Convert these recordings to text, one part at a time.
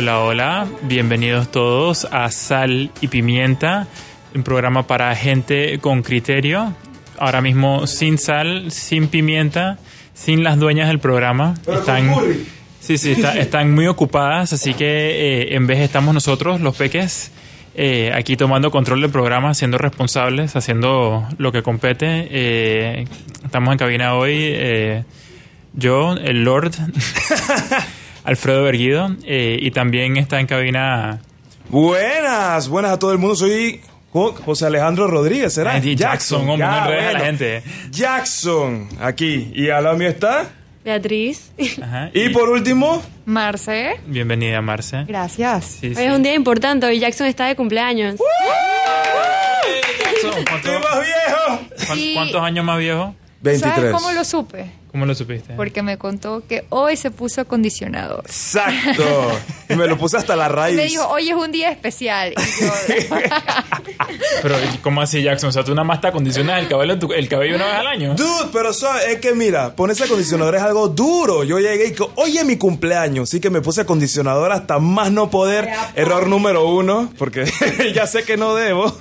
Hola, hola, bienvenidos todos a Sal y Pimienta, un programa para gente con criterio. Ahora mismo sin sal, sin pimienta, sin las dueñas del programa. están, sí, sí, están muy ocupadas, así que eh, en vez estamos nosotros, los peques, eh, aquí tomando control del programa, siendo responsables, haciendo lo que compete. Eh, estamos en cabina hoy, yo, el Lord. Alfredo Berguido eh, y también está en cabina. Buenas, buenas a todo el mundo. Soy José Alejandro Rodríguez, ¿será? Jackson, Jackson hombre, no a la gente. Jackson, aquí. Y al lado mío está. Beatriz. Y, por último. Marce. Bienvenida, Marce. Gracias. Hoy es un día importante. Hoy Jackson está de cumpleaños. Jackson, ¿cuánto, más viejo? ¿Cuántos años más viejo? 23. ¿Sabes cómo lo supe? ¿Cómo lo supiste? Porque me contó que hoy se puso acondicionador. Exacto. y me lo puse hasta la raíz. me dijo, hoy es un día especial. pero, ¿cómo así, Jackson? O sea, tú nada más te acondicionas el cabello, el cabello una vez al año. Dude, pero es que mira, ponerse acondicionador es algo duro. Yo llegué y hoy es mi cumpleaños, así que me puse acondicionador hasta más no poder. Error número uno, porque ya sé que no debo.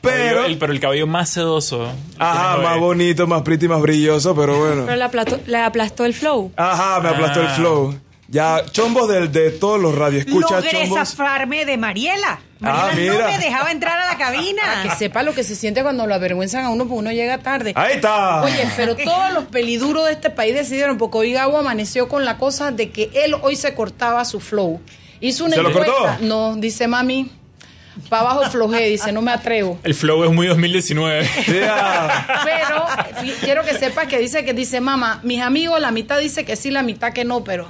pero, el, pero el cabello más sedoso. Ajá, más bonito, más pretty, más brilloso, pero bueno le aplastó, le aplastó el flow. Ajá, me aplastó el ah. flow. Ya, chombos de, de todos los radioescuchas, Logré zafarme de Mariela. Ah, Mariela no me dejaba entrar a la cabina. Para que sepa lo que se siente cuando lo avergüenzan a uno porque uno llega tarde. Ahí está. Oye, pero todos los peliduros de este país decidieron, porque hoy Gabo amaneció con la cosa de que él hoy se cortaba su flow. Hizo una ¿Se encuesta. Lo cortó? No, dice mami, para abajo flojé, dice, no me atrevo. El flow es muy 2019. pero quiero que sepas que dice que dice, mamá, mis amigos, la mitad dice que sí, la mitad que no, pero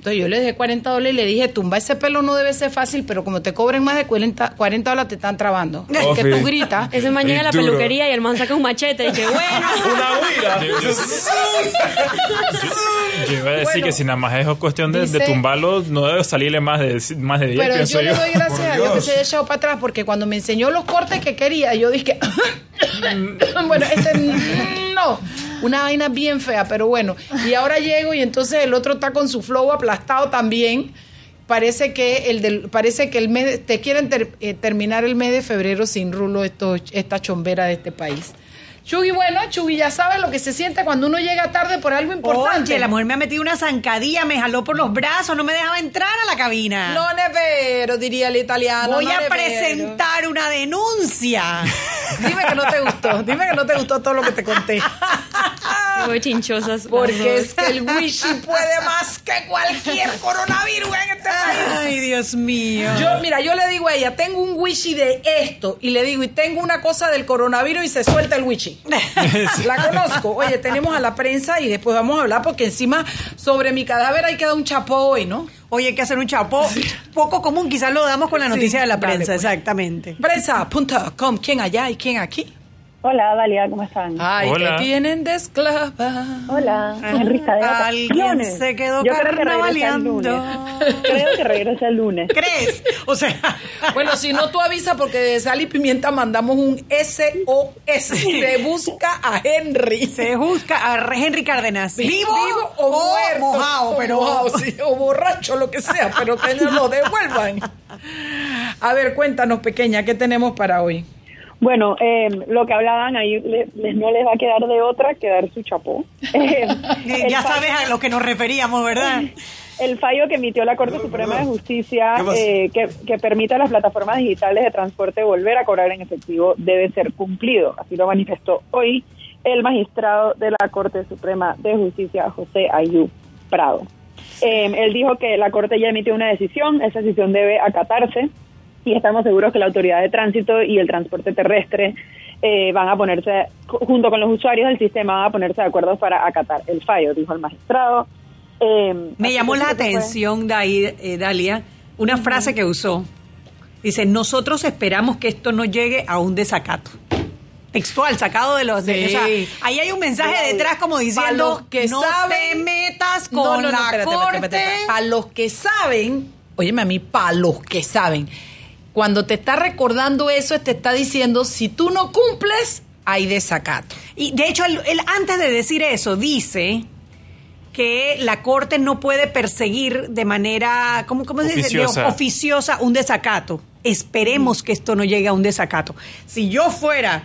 entonces yo le dejé 40 dólares y le dije, tumba ese pelo no debe ser fácil, pero como te cobren más de 40, 40 dólares te están trabando. Oh, que tú gritas. Ese es mañana la peluquería y el man saca un machete y que bueno. Una huida. Yo, iba a decir que si nada más es cuestión de, tumbarlo, no debe salirle más de, más de 10, Pero yo, le doy gracias a Dios que se haya echado para atrás, porque cuando me enseñó los cortes que quería, yo dije, bueno, este no una vaina bien fea, pero bueno. Y ahora llego y entonces el otro está con su flow aplastado también. Parece que el del, parece que el mes, te quieren eh, terminar el mes de febrero sin rulo esto, esta chombera de este país. Chugui, bueno, Chugui ya sabes lo que se siente cuando uno llega tarde por algo importante. Oye, la mujer me ha metido una zancadilla, me jaló por los brazos, no me dejaba entrar a la cabina. No nevero, diría el italiano. Voy a presentar una denuncia. dime que no te gustó, dime que no te gustó todo lo que te conté. Muy chinchosas. Porque es que el wishy puede más que cualquier coronavirus en este país. Ay, Dios mío. Yo, mira, yo le digo a ella, tengo un wishy de esto, y le digo, y tengo una cosa del coronavirus, y se suelta el wishy. la conozco. Oye, tenemos a la prensa y después vamos a hablar porque encima sobre mi cadáver hay que dar un chapó hoy, ¿no? Hoy hay que hacer un chapó poco común, quizás lo damos con la noticia de la prensa, pues. exactamente. Prensa.com, ¿quién allá y quién aquí? Hola, Dalia, ¿cómo están? Ay, Hola. te tienen de esclava. Hola, Enrique de Alguien se quedó Yo creo que regresa el lunes. Creo que regresa el lunes. ¿Crees? O sea... bueno, si no, tú avisa porque de Sal y Pimienta mandamos un SOS. Se busca a Henry. Se busca a Henry Cárdenas. ¿Vivo, o, muerto? mojado, pero... o borracho, lo que sea, pero que nos lo devuelvan. A ver, cuéntanos, pequeña, ¿qué tenemos para hoy? Bueno, eh, lo que hablaban ahí no les va a quedar de otra que dar su chapó. Eh, ya sabes a lo que nos referíamos, ¿verdad? El fallo que emitió la Corte Suprema de Justicia eh, que, que permite a las plataformas digitales de transporte volver a cobrar en efectivo debe ser cumplido. Así lo manifestó hoy el magistrado de la Corte Suprema de Justicia, José Ayú Prado. Eh, él dijo que la Corte ya emitió una decisión, esa decisión debe acatarse y estamos seguros que la Autoridad de Tránsito y el Transporte Terrestre eh, van a ponerse, junto con los usuarios del sistema, van a ponerse de acuerdo para acatar el fallo, dijo el magistrado. Eh, Me llamó la atención, eh, Dalia, una frase que usó. Dice, nosotros esperamos que esto no llegue a un desacato textual, sacado de los... De, ahí hay un mensaje detrás como diciendo, que no te metas con la corte. Para los que saben, óyeme a mí, para los que saben, cuando te está recordando eso, te está diciendo, si tú no cumples, hay desacato. Y de hecho, él, antes de decir eso, dice que la corte no puede perseguir de manera, ¿cómo, cómo se dice? Oficiosa un desacato. Esperemos que esto no llegue a un desacato. Si yo fuera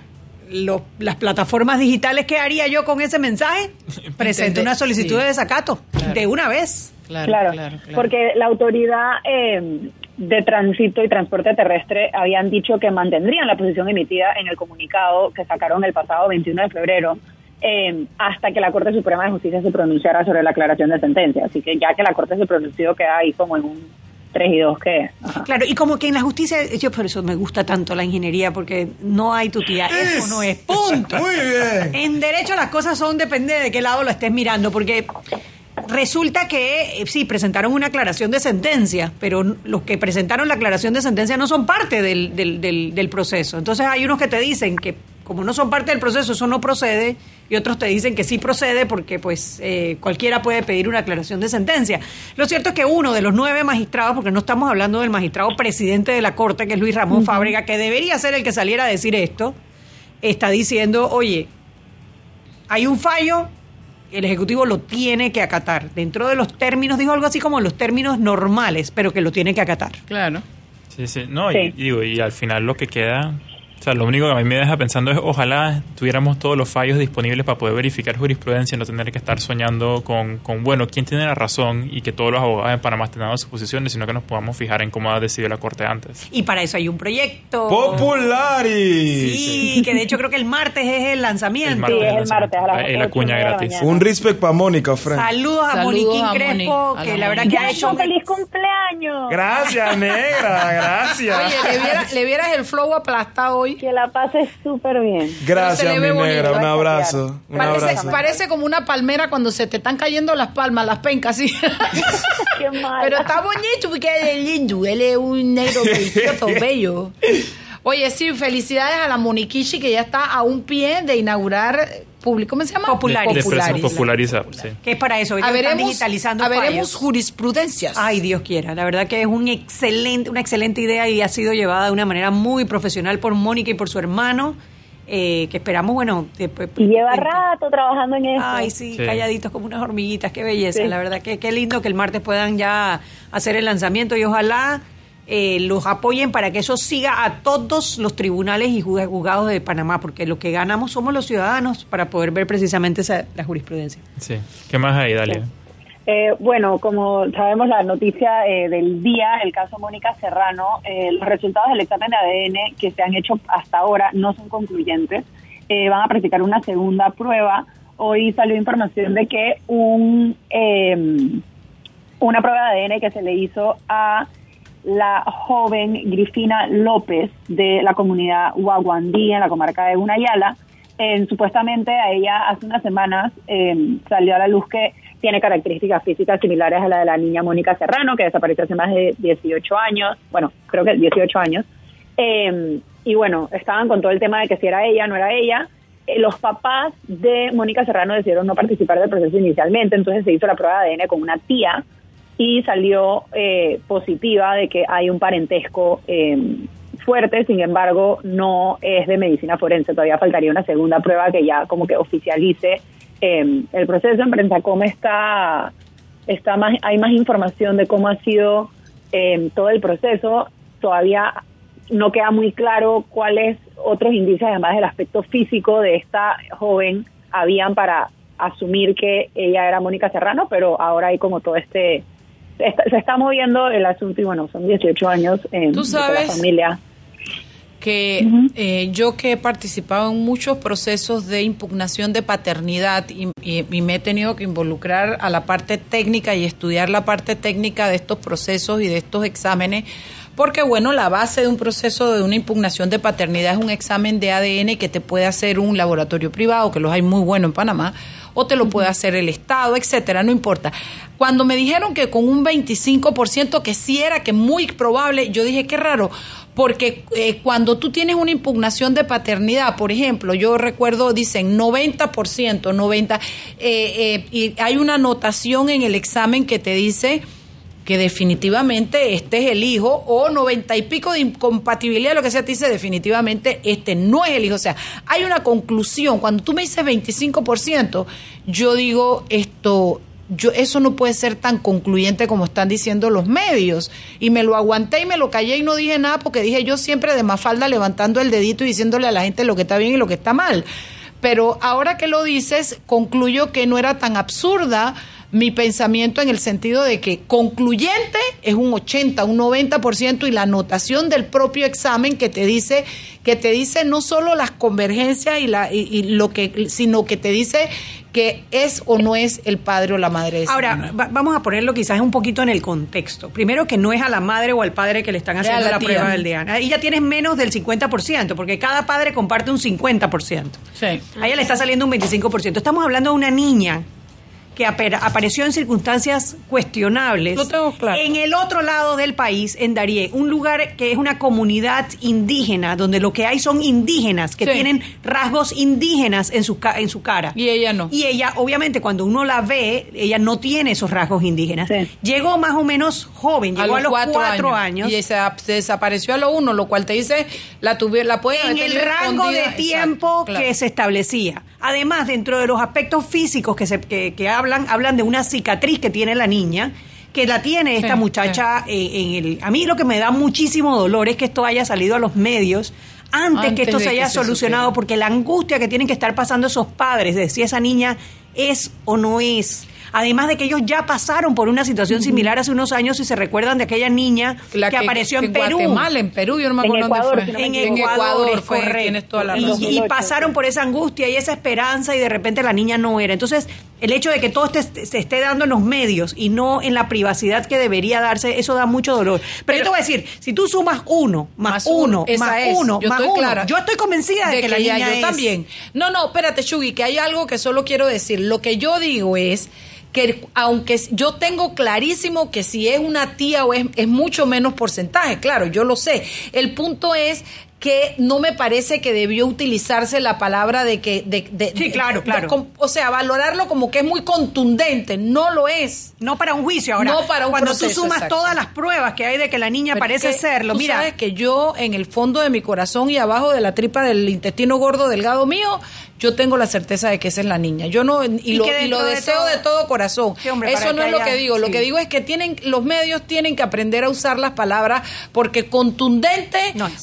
las plataformas digitales, ¿qué haría yo con ese mensaje? Presento una solicitud de desacato de una vez. Claro, claro, porque la autoridad eh, de tránsito y transporte terrestre habían dicho que mantendrían la posición emitida en el comunicado que sacaron el pasado 21 de febrero eh, hasta que la Corte Suprema de Justicia se pronunciara sobre la aclaración de sentencia. Así que ya que la Corte se pronunció, queda ahí como en un 3 y 2 que... Claro, y como que en la justicia, yo por eso me gusta tanto la ingeniería, porque no hay tu tía, eso no es punto. Muy bien. En derecho las cosas son, depende de qué lado lo estés mirando, porque resulta que eh, sí, presentaron una aclaración de sentencia, pero los que presentaron la aclaración de sentencia no son parte del, del, del, del proceso. Entonces hay unos que te dicen que como no son parte del proceso, eso no procede, y otros te dicen que sí procede porque pues eh, cualquiera puede pedir una aclaración de sentencia. Lo cierto es que uno de los nueve magistrados, porque no estamos hablando del magistrado presidente de la Corte, que es Luis Ramón Fábrega, que debería ser el que saliera a decir esto, está diciendo, oye, hay un fallo, el Ejecutivo lo tiene que acatar, dentro de los términos, dijo algo así como los términos normales, pero que lo tiene que acatar. Claro. Sí, sí, no, Y, digo, y al final lo que queda sea, lo único que a mí me deja pensando es ojalá tuviéramos todos los fallos disponibles para poder verificar jurisprudencia y no tener que estar soñando con, con bueno, quién tiene la razón y que todos los abogados en Panamá estén dando sus posiciones, sino que nos podamos fijar en cómo ha decidido la Corte antes. Y para eso hay un proyecto. ¡Popularis! Sí, que de hecho creo que el martes es el lanzamiento. sí, es el martes. A la, la cuña gratis. Un respect para Mónica, Fred. Saludos a Moniquín Crespo, que la verdad que ha hecho... ¡Feliz cumpleaños! Gracias, negra, gracias. Oye, le, le vieras el flow aplastado hoy. Que la pases súper bien. Gracias, mi negra. Un abrazo. Un parece, abrazo. parece como una palmera cuando se te están cayendo las palmas, las pencas, sí. Qué mal. Pero está bonito porque él es lindo. Él es un negro delicioso, bello. Oye, sí, felicidades a la Moniquichi que ya está a un pie de inaugurar público, ¿cómo se llama? Popularizar. Popularizar. Popularizar, sí. Que es para eso, veremos, digitalizando fallos. jurisprudencias. Ay, Dios quiera. La verdad que es un excelente, una excelente idea y ha sido llevada de una manera muy profesional por Mónica y por su hermano, eh, que esperamos, bueno... después- Y lleva rato trabajando en eso. Ay, sí, Sí. calladitos como unas hormiguitas, qué belleza. Sí. La verdad que qué lindo que el martes puedan ya hacer el lanzamiento y ojalá eh, los apoyen para que eso siga a todos los tribunales y juz- juzgados de Panamá, porque lo que ganamos somos los ciudadanos para poder ver precisamente esa, la jurisprudencia. Sí. ¿Qué más hay, Dalia? Eh, bueno, como sabemos la noticia eh, del día, el caso Mónica Serrano, eh, los resultados del examen de ADN que se han hecho hasta ahora no son concluyentes. Eh, van a practicar una segunda prueba. Hoy salió información de que un eh, una prueba de ADN que se le hizo a la joven Grifina López de la comunidad Huaguandí en la comarca de Gunayala. Supuestamente a ella hace unas semanas eh, salió a la luz que tiene características físicas similares a la de la niña Mónica Serrano, que desapareció hace más de 18 años, bueno, creo que 18 años. Eh, y bueno, estaban con todo el tema de que si era ella, no era ella. Eh, los papás de Mónica Serrano decidieron no participar del proceso inicialmente, entonces se hizo la prueba de ADN con una tía y salió eh, positiva de que hay un parentesco eh, fuerte, sin embargo no es de medicina forense, todavía faltaría una segunda prueba que ya como que oficialice eh, el proceso. En Prensacom está, está más, hay más información de cómo ha sido eh, todo el proceso, todavía no queda muy claro cuáles otros indicios, además del aspecto físico de esta joven, habían para asumir que ella era Mónica Serrano, pero ahora hay como todo este... está- se está moviendo el asunto y bueno, son 18 años en Tú de sabes la familia. que eh, yo que he participado en muchos procesos de impugnación de paternidad y, me he tenido que involucrar a la parte técnica y estudiar la parte técnica de estos procesos y de estos exámenes, porque bueno, la base de un proceso de una impugnación de paternidad es un examen de ADN que te puede hacer un laboratorio privado, que los hay muy buenos en Panamá, o te lo puede hacer el Estado, etcétera, no importa. Cuando me dijeron que con un 25% que sí era que muy probable, yo dije qué raro, porque eh, cuando tú tienes una impugnación de paternidad, por ejemplo, yo recuerdo, dicen 90%, 90, eh, eh, y hay una anotación en el examen que te dice que definitivamente este es el hijo, o 90 y pico de incompatibilidad, lo que sea, te dice definitivamente este no es el hijo. O sea, hay una conclusión. Cuando tú me dices 25%, yo digo esto, yo, eso no puede ser tan concluyente como están diciendo los medios. Y me lo aguanté y me lo callé y no dije nada porque dije yo siempre de Mafalda levantando el dedito y diciéndole a la gente lo que está bien y lo que está mal. Pero ahora que lo dices, concluyo que no era tan absurda mi pensamiento en el sentido de que concluyente es un 80, un 90% y la anotación del propio examen que te dice que te dice no solo las convergencias y, la, y, lo que sino que te dice que es o no es el padre o la madre. Ahora, vamos a ponerlo quizás un poquito en el contexto. Primero que no es a la madre o al padre que le están haciendo la, prueba del DNA. Ahí ya tienes menos del 50%, porque cada padre comparte un 50%. Sí. A ella le está saliendo un 25%. Estamos hablando de una niña que apareció en circunstancias cuestionables. En el otro lado del país, en Darie, un lugar que es una comunidad indígena, donde lo que hay son indígenas, que tienen rasgos indígenas en su, en su cara. Y ella no. Y ella, obviamente, cuando uno la ve, ella no tiene esos rasgos indígenas. Llegó más o menos joven, llegó a los, cuatro, años. Y se, desapareció a lo uno, lo cual te dice, la, tuve, la puede En el rango de tiempo que se establecía. Además, dentro de los aspectos físicos que, se, que, que hablan, hablan de una cicatriz que tiene la niña, que la tiene esta muchacha eh, en el... A mí lo que me da muchísimo dolor es que esto haya salido a los medios antes, que esto se haya solucionado, porque la angustia que tienen que estar pasando esos padres de si esa niña es o no es. Además de que ellos ya pasaron por una situación similar hace unos años y se recuerdan de aquella niña que, apareció en, Perú. en Perú, yo no me acuerdo Ecuador, En, Ecuador, y, pasaron por esa angustia y esa esperanza y de repente la niña no era. Entonces, el hecho de que todo este, se esté dando en los medios y no en la privacidad que debería darse, eso da mucho dolor. Pero, yo te voy a decir, si tú sumas uno, más, uno, más uno, más uno, yo estoy convencida de, que, la niña yo también. No, no, espérate, Shugi, que hay algo que solo quiero decir. Lo que yo digo es que aunque yo tengo clarísimo que si es una tía o es, es mucho menos porcentaje, claro, yo lo sé. El punto es que no me parece que debió utilizarse la palabra de que... De, sí, claro, claro. o sea, valorarlo como que es muy contundente. No lo es. No para un juicio ahora. No para un Cuando tú sumas todas las pruebas que hay de que la niña parece serlo, mira... sabes que yo en el fondo de mi corazón y abajo de la tripa del intestino gordo delgado mío, yo tengo la certeza de que esa es la niña. Yo no... Y, lo, deseo de todo corazón. Eso no es lo que digo. Lo que digo es que tienen los medios tienen que aprender a usar las palabras porque contundente,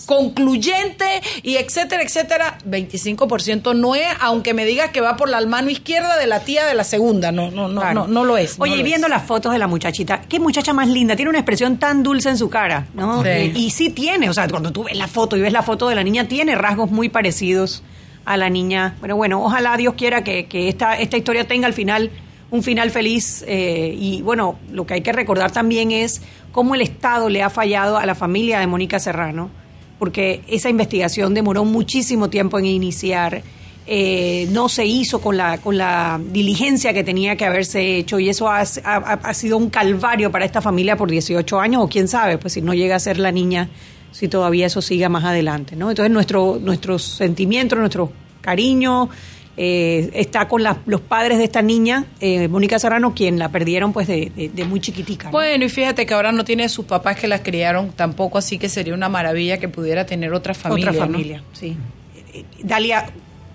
concluyente y etcétera, etcétera, 25% no es, aunque me digas que va por la mano izquierda de la tía de la segunda, no, no, no, no, no, lo es. Oye, viendo las fotos de la muchachita, qué muchacha más linda, tiene una expresión tan dulce en su cara, ¿no? Y, sí tiene, o sea, cuando tú ves la foto y ves la foto de la niña, tiene rasgos muy parecidos a la niña. Pero bueno, ojalá Dios quiera que, esta, esta historia tenga al final un final feliz. Eh, y bueno, lo que hay que recordar también es cómo el Estado le ha fallado a la familia de Mónica Serrano porque esa investigación demoró muchísimo tiempo en iniciar. Eh, no se hizo con la, con la diligencia que tenía que haberse hecho y eso ha, sido un calvario para esta familia por 18 años o quién sabe, pues si no llega a ser la niña, si todavía eso siga más adelante. ¿no? Entonces nuestro, nuestro sentimiento, nuestro cariño, eh, está con los padres de esta niña, eh, Mónica Serrano, quien la perdieron pues de, muy chiquitica. Bueno, y fíjate que ahora no tiene sus papás que la criaron tampoco, así que sería una maravilla que pudiera tener otra familia. Otra familia, sí. Dalia,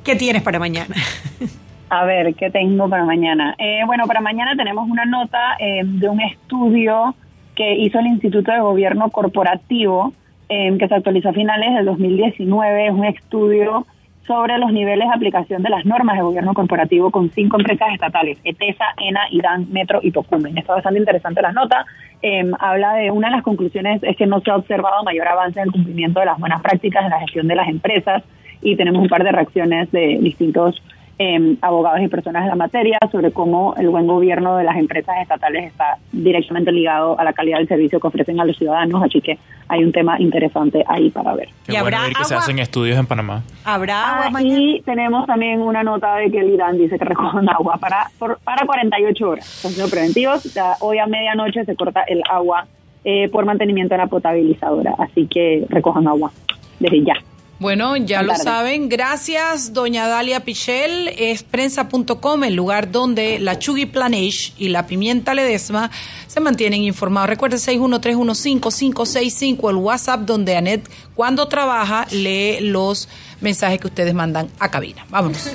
¿qué tienes para mañana? A ver, ¿qué tengo para mañana? Eh, bueno, para mañana tenemos una nota de un estudio que hizo el Instituto de Gobierno Corporativo, que se actualizó a finales del 2019. Es un estudio sobre los niveles de aplicación de las normas de gobierno corporativo con cinco empresas estatales, ETESA, ENA, IRAN, Metro y Tocumen. Está bastante interesante la nota. em, habla de una de las conclusiones es que no se ha observado mayor avance en el cumplimiento de las buenas prácticas en la gestión de las empresas y tenemos un par de reacciones de distintos eh, abogados y personas de la materia sobre cómo el buen gobierno de las empresas estatales está directamente ligado a la calidad del servicio que ofrecen a los ciudadanos, así que hay un tema interesante ahí para ver. Qué ¿Y bueno ver que se hacen estudios en Panamá. ¿Habrá agua ah, Y tenemos también una nota de que el Irán dice que recojan agua para, para 48 horas. Son preventivos. hoy a medianoche se corta el agua eh, por mantenimiento de la potabilizadora, así que recojan agua desde ya. Bueno, ya lo saben. Gracias, doña Dalia Pichel. Es prensa.com, el lugar donde la Chugui Planage y la pimienta ledesma se mantienen informados. Recuerde 613155565, el WhatsApp donde Anet, cuando trabaja, lee los mensajes que ustedes mandan a cabina. Vámonos.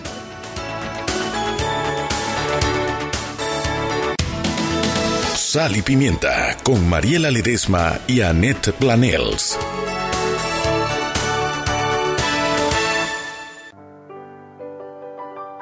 Sal y pimienta con Mariela Ledesma y Annette Planels.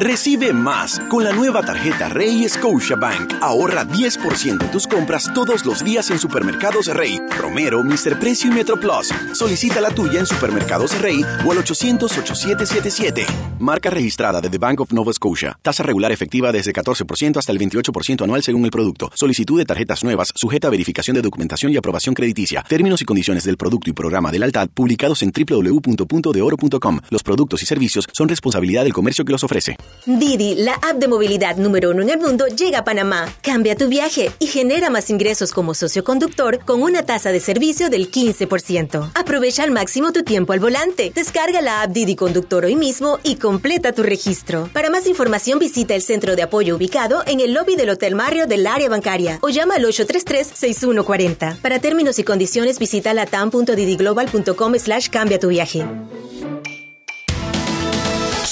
Recibe más con la nueva tarjeta Rey Bank. Ahorra 10% en tus compras todos los días en supermercados Rey, Romero, Mr. Precio y Metro Plus. Solicita la tuya en supermercados Rey o al 800-8777. Marca registrada de The Bank of Nova Scotia. Tasa regular efectiva desde 14% hasta el 28% anual según el producto. Solicitud de tarjetas nuevas sujeta a verificación de documentación y aprobación crediticia. Términos y condiciones del producto y programa del Altad publicados en www.puntodeoro.com. Los productos y servicios son responsabilidad del comercio que los ofrece. Didi, la app de movilidad número uno en el mundo, llega a Panamá. Cambia tu viaje y genera más ingresos como socio conductor con una tasa de servicio del 15%. Aprovecha al máximo tu tiempo al volante. Descarga la app Didi Conductor hoy mismo y completa tu registro. Para más información visita el centro de apoyo ubicado en el lobby del Hotel Mario del área bancaria o llama al 833-6140. Para términos y condiciones visita latam.didiglobal.com slash cambia tu viaje.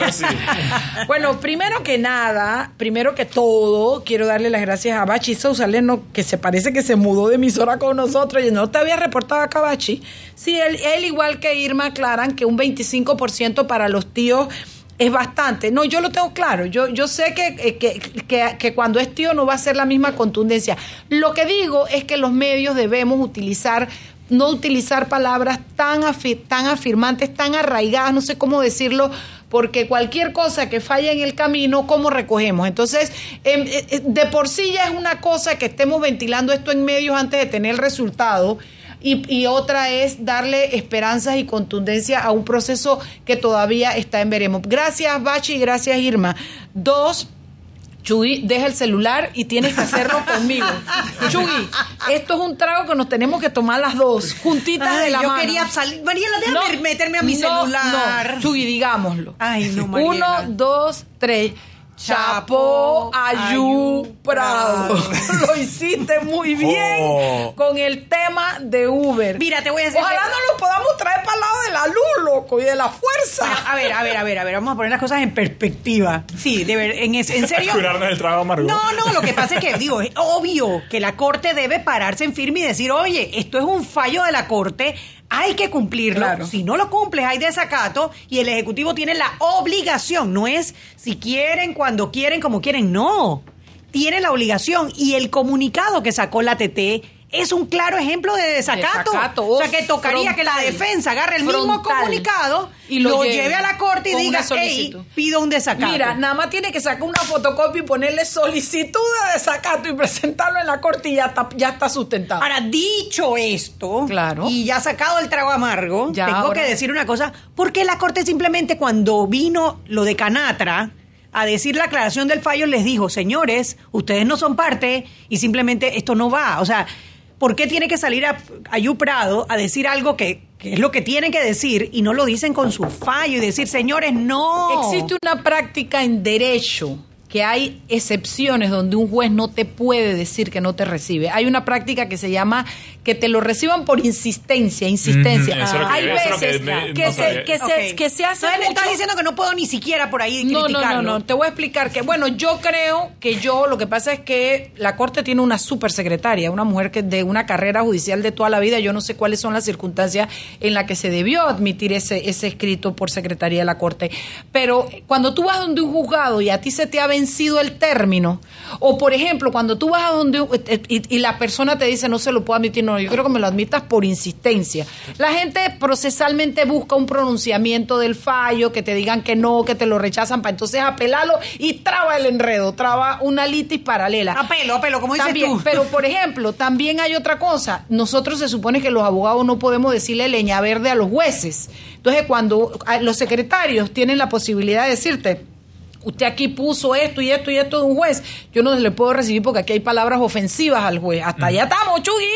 bueno, primero que nada, primero que todo, quiero darle las gracias a Bachi Sousaleno, que se parece que se mudó de emisora con nosotros y no te había reportado acá, Bachi. Sí, él, él igual que Irma aclaran que un 25% para los tíos es bastante. No, yo lo tengo claro. Yo, yo sé que, que, que, que, cuando es tío no va a ser la misma contundencia. Lo que digo es que los medios debemos utilizar no utilizar palabras tan, tan afirmantes, tan arraigadas, no sé cómo decirlo, porque cualquier cosa que falle en el camino, ¿cómo recogemos? Entonces, em, eh, eh, de por sí ya es una cosa que estemos ventilando esto en medios antes de tener el resultado. Y, otra es darle esperanzas y contundencia a un proceso que todavía está en veremos. Gracias, Bachi, gracias, Irma. Dos, Chugui, deja el celular y tienes que hacerlo conmigo. Chugui, esto es un trago que nos tenemos que tomar las dos, juntitas de la yo mano. Yo quería salir. Mariela, déjame meterme a mi celular. No, Chugui, digámoslo. Ay, no, Mariela. Uno, dos, tres. Chapo Ayú Prado. Lo hiciste muy bien oh. con el tema de Uber. Mira, te voy a decir. Ojalá no lo podamos traer para el lado de la luz, loco, y de la fuerza. a ver, a ver, a ver, a ver. Vamos a poner las cosas en perspectiva. Sí, de ver, en, en serio. Curarnos el trabajo amargo. No, no, lo que pasa es que, digo, es obvio que la corte debe pararse en firme y decir, oye, esto es un fallo de la corte hay que cumplirlo. Si no lo cumples, hay desacato y el Ejecutivo tiene la obligación. No es si quieren, cuando quieren, como quieren. No. Tiene la obligación. Y el comunicado que sacó la TT es un claro ejemplo de desacato. o sea, que tocaría que la defensa agarre el mismo comunicado y lo, lleve, a la corte y diga, hey, pido un desacato. Mira, nada más tiene que sacar una fotocopia y ponerle solicitud de desacato y presentarlo en la corte y ya está, ya está sustentado. Ahora, dicho esto, claro. y ya sacado el trago amargo, tengo que decir una cosa, porque la corte simplemente cuando vino lo de Canatra a decir la aclaración del fallo les dijo, señores, ustedes no son parte y simplemente esto no va. O sea, ¿por qué tiene que salir a Ayu Prado a decir algo que, que es lo que tiene que decir y no lo dicen con su fallo y decir, señores, no? Existe una práctica en derecho que hay excepciones donde un juez no te puede decir que no te recibe. Hay una práctica que se llama que te lo reciban por insistencia, insistencia. Hay veces que que, no se, que, se, que se hace le mucho- estás diciendo que no puedo ni siquiera por ahí no, no, criticarlo. no, no, te voy a explicar que, bueno, yo creo que yo, lo que pasa es que la Corte tiene una super secretaria, una mujer que de una carrera judicial de toda la vida, yo no sé cuáles son las circunstancias en las que se debió admitir ese, ese escrito por secretaría de la Corte, pero cuando tú vas donde un juzgado y a ti se te ha vencido el término, o por ejemplo, cuando tú vas a donde un- eh, y, y la persona te dice no se lo puedo admitir, no, yo creo que me lo admitas por insistencia. La gente procesalmente busca un pronunciamiento del fallo, que te digan que no, que te lo rechazan, para entonces apelarlo y traba el enredo, traba una litis paralela. Apelo, apelo, como dices También, tú. Pero, por ejemplo, también hay otra cosa. Nosotros se supone que los abogados no podemos decirle leña verde a los jueces. Entonces, cuando los secretarios tienen la posibilidad de decirte, usted aquí puso esto y esto y esto de un juez, yo no le puedo recibir porque aquí hay palabras ofensivas al juez. Hasta allá estamos, Chugui.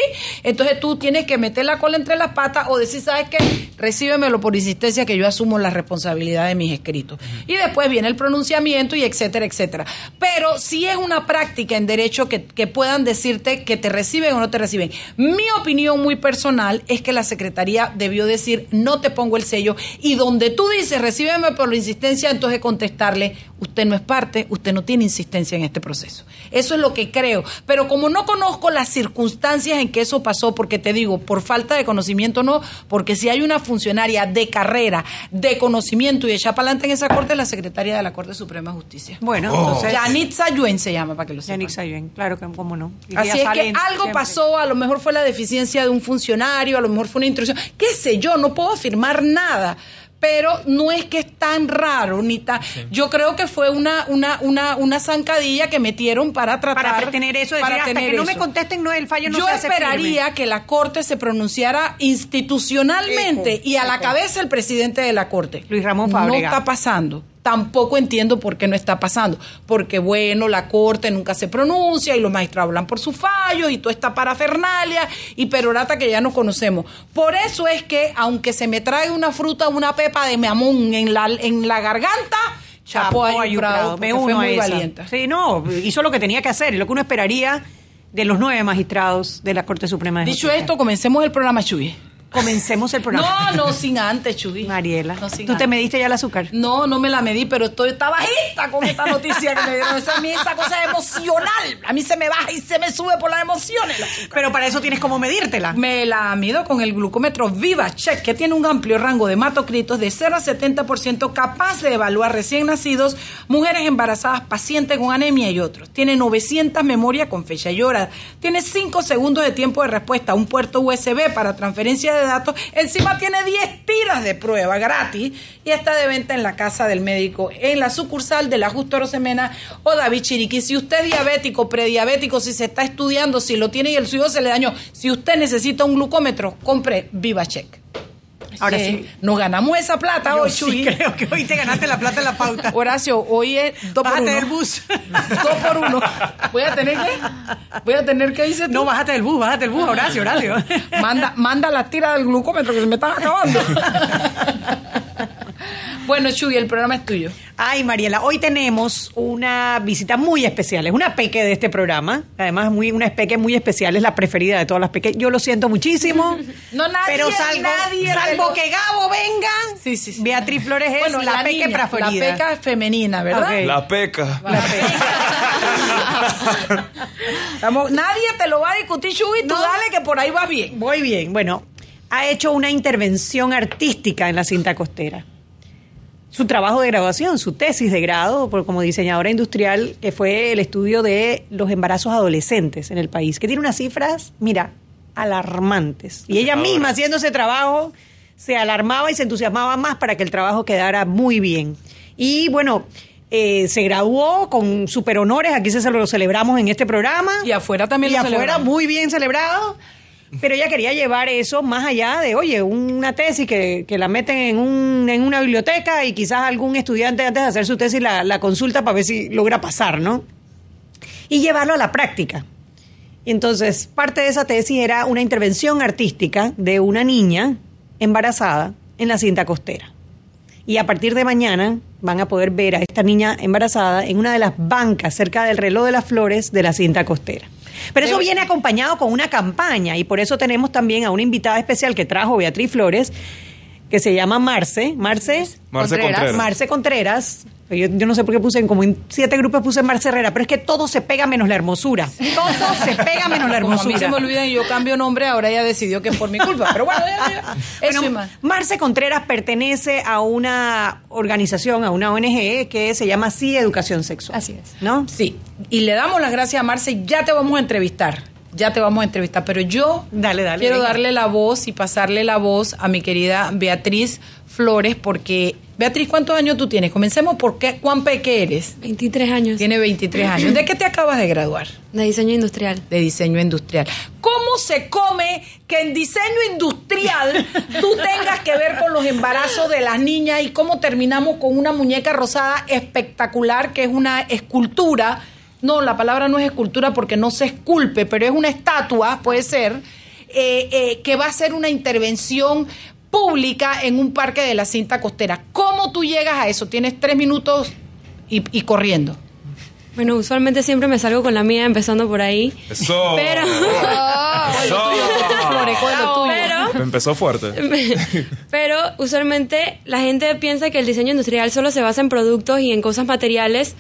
Entonces tú tienes que meter la cola entre las patas o decir, ¿sabes qué? Recíbemelo por insistencia que yo asumo la responsabilidad de mis escritos. Y después viene el pronunciamiento y etcétera, etcétera. Pero si es una práctica en derecho que, que puedan decirte que te reciben o no te reciben. Mi opinión muy personal es que la Secretaría debió decir, no te pongo el sello. Y donde tú dices, recíbeme por la insistencia, entonces contestarle, usted no es parte, usted no tiene insistencia en este proceso. Eso es lo que creo. Pero como no conozco las circunstancias en que eso pasó, porque te digo, por falta de conocimiento no, porque si hay una funcionaria de carrera, de conocimiento y echar para adelante en esa corte, es la secretaria de la Corte Suprema de Justicia. Bueno, entonces... Yanit Sayuen se llama, para que lo sepan. Yannick Sayuen, claro que cómo no. Y Así es que algo siempre. pasó, a lo mejor fue la deficiencia de un funcionario, a lo mejor fue una intrusión, qué sé yo, no puedo afirmar nada. Pero no es que es tan raro, ni tan. Yo creo que fue una, una, una, una zancadilla que metieron para tratar. Para tener eso, decir, hasta que no me contesten, no, el fallo no Yo se hace esperaría firme. que la Corte se pronunciara institucionalmente Eco, y a la eco. cabeza el presidente de la Corte. Luis Ramón No Fábrega. está pasando. Tampoco entiendo por qué no está pasando. Porque, bueno, la Corte nunca se pronuncia y los magistrados hablan por sus fallos y toda esta parafernalia y perorata que ya nos conocemos. Por eso es que, aunque se me trae una fruta, una pepa de mamón en la, en la garganta, chapo a Ayu Prado, me uno a muy esa. valiente. Sí, no, hizo lo que tenía que hacer y lo que uno esperaría de los nueve magistrados de la Corte Suprema de Dicho Justicia. esto, comencemos el programa, Chuy. Comencemos el programa. No, no, sin antes, Chuy. Mariela, No, sin ¿tú te antes. mediste ya el azúcar? No, no me la medí, pero estoy está bajita con esta noticia que me dieron. Esa, a mí esa cosa es emocional. A mí se me baja y se me sube por las emociones. Pero para eso tienes como medírtela. Me la mido con el glucómetro Viva Check, que tiene un amplio rango de hematocritos de 0 a 70%, capaz de evaluar recién nacidos, mujeres embarazadas, pacientes con anemia y otros. Tiene 900 memorias con fecha y hora. Tiene 5 segundos de tiempo de respuesta, un puerto USB para transferencia de datos. Encima tiene 10 tiras de prueba gratis y está de venta en la casa del médico, en la sucursal de la Justo Rosemena o David Chiriquí. Si usted es diabético, prediabético, si se está estudiando, si lo tiene y el suyo se le dañó, si usted necesita un glucómetro, compre VivaCheck. Ahora sí. Nos ganamos esa plata Yo hoy, sí Chuy. creo que hoy te ganaste la plata en la pauta. Horacio, hoy es dos por Bájate uno. del bus. Dos por uno. Voy a tener que. Voy a tener que dice No, bájate del bus, bájate del bus, Horacio, Horacio. Manda, manda la tira del glucómetro que se me están acabando. bueno, Chuy, el programa es tuyo. Ay, Mariela, hoy tenemos una visita muy especial. Es una peque de este programa. Además, muy, una peque muy especial. Es la preferida de todas las peques. Yo lo siento muchísimo. No, nadie, Pero salvo, nadie salvo que Gabo venga, Sí, sí, sí. Beatriz Flores es Bueno, la, peque niña, preferida. La peca es femenina, ¿verdad? La peca. La peque. Vamos, nadie te lo va a discutir, Chuy. Tú No. dale que por ahí vas bien. Muy bien. Bueno, ha hecho una intervención artística en la cinta costera. Su trabajo de graduación, su tesis de grado por, como diseñadora industrial, que fue el estudio de los embarazos adolescentes en el país, que tiene unas cifras, mira, alarmantes. Y ella misma haciendo ese trabajo se alarmaba y se entusiasmaba más para que el trabajo quedara muy bien. Y bueno, eh, se graduó con super honores, aquí se lo celebramos en este programa. Y afuera también y lo afuera celebramos. muy bien celebrado. Pero ella quería llevar eso más allá de, oye, una tesis que, que la meten en, un, en una biblioteca y quizás algún estudiante antes de hacer su tesis la, la consulta para ver si logra pasar, ¿no? Y llevarlo a la práctica. Entonces, parte de esa tesis era una intervención artística de una niña embarazada en la cinta costera. Y a partir de mañana van a poder ver a esta niña embarazada en una de las bancas cerca del reloj de las flores de la cinta costera. Pero eso viene acompañado con una campaña y por eso tenemos también a una invitada especial que trajo Beatriz Flores, que se llama Marce. Marce, Marce Contreras. Marce Contreras. Yo, yo no sé por qué puse en como en siete grupos puse Marce Herrera, pero es que todo se pega menos la hermosura. Todo se pega menos la Como a mí hermosura. se me olvida y yo cambio nombre, ahora ella decidió que es por mi culpa. Pero bueno, ya, ya. Eso Bueno, y más. Marce Contreras pertenece a una organización, a una ONG que se llama Sí Educación Sexual. Así es. ¿No? Sí, y le damos las gracias a Marce, ya te vamos a entrevistar, ya te vamos a entrevistar, pero yo Dale, dale, quiero venga. darle la voz y pasarle la voz a mi querida Beatriz Flores, porque Beatriz, ¿cuántos años tú tienes? Comencemos por qué, cuán peque eres. 23 años. Tiene 23 años. ¿De qué te acabas de graduar? De diseño industrial. de diseño industrial. ¿Cómo se come que en diseño industrial tú tengas que ver con los embarazos de las niñas y cómo terminamos con una muñeca rosada espectacular que es una escultura? No, la palabra no es escultura porque no se esculpe, pero es una estatua, puede ser, eh, eh, que va a ser una intervención pública en un parque de la cinta costera. ¿Cómo tú llegas a eso? Tienes tres minutos y, y corriendo. Bueno, usualmente siempre me salgo con la mía, empezando por ahí. Eso. Pero, Flores, ¿cuál es lo tuyo? pero, Empezó fuerte. pero usualmente la gente piensa que el diseño industrial solo se basa en productos y en cosas materiales,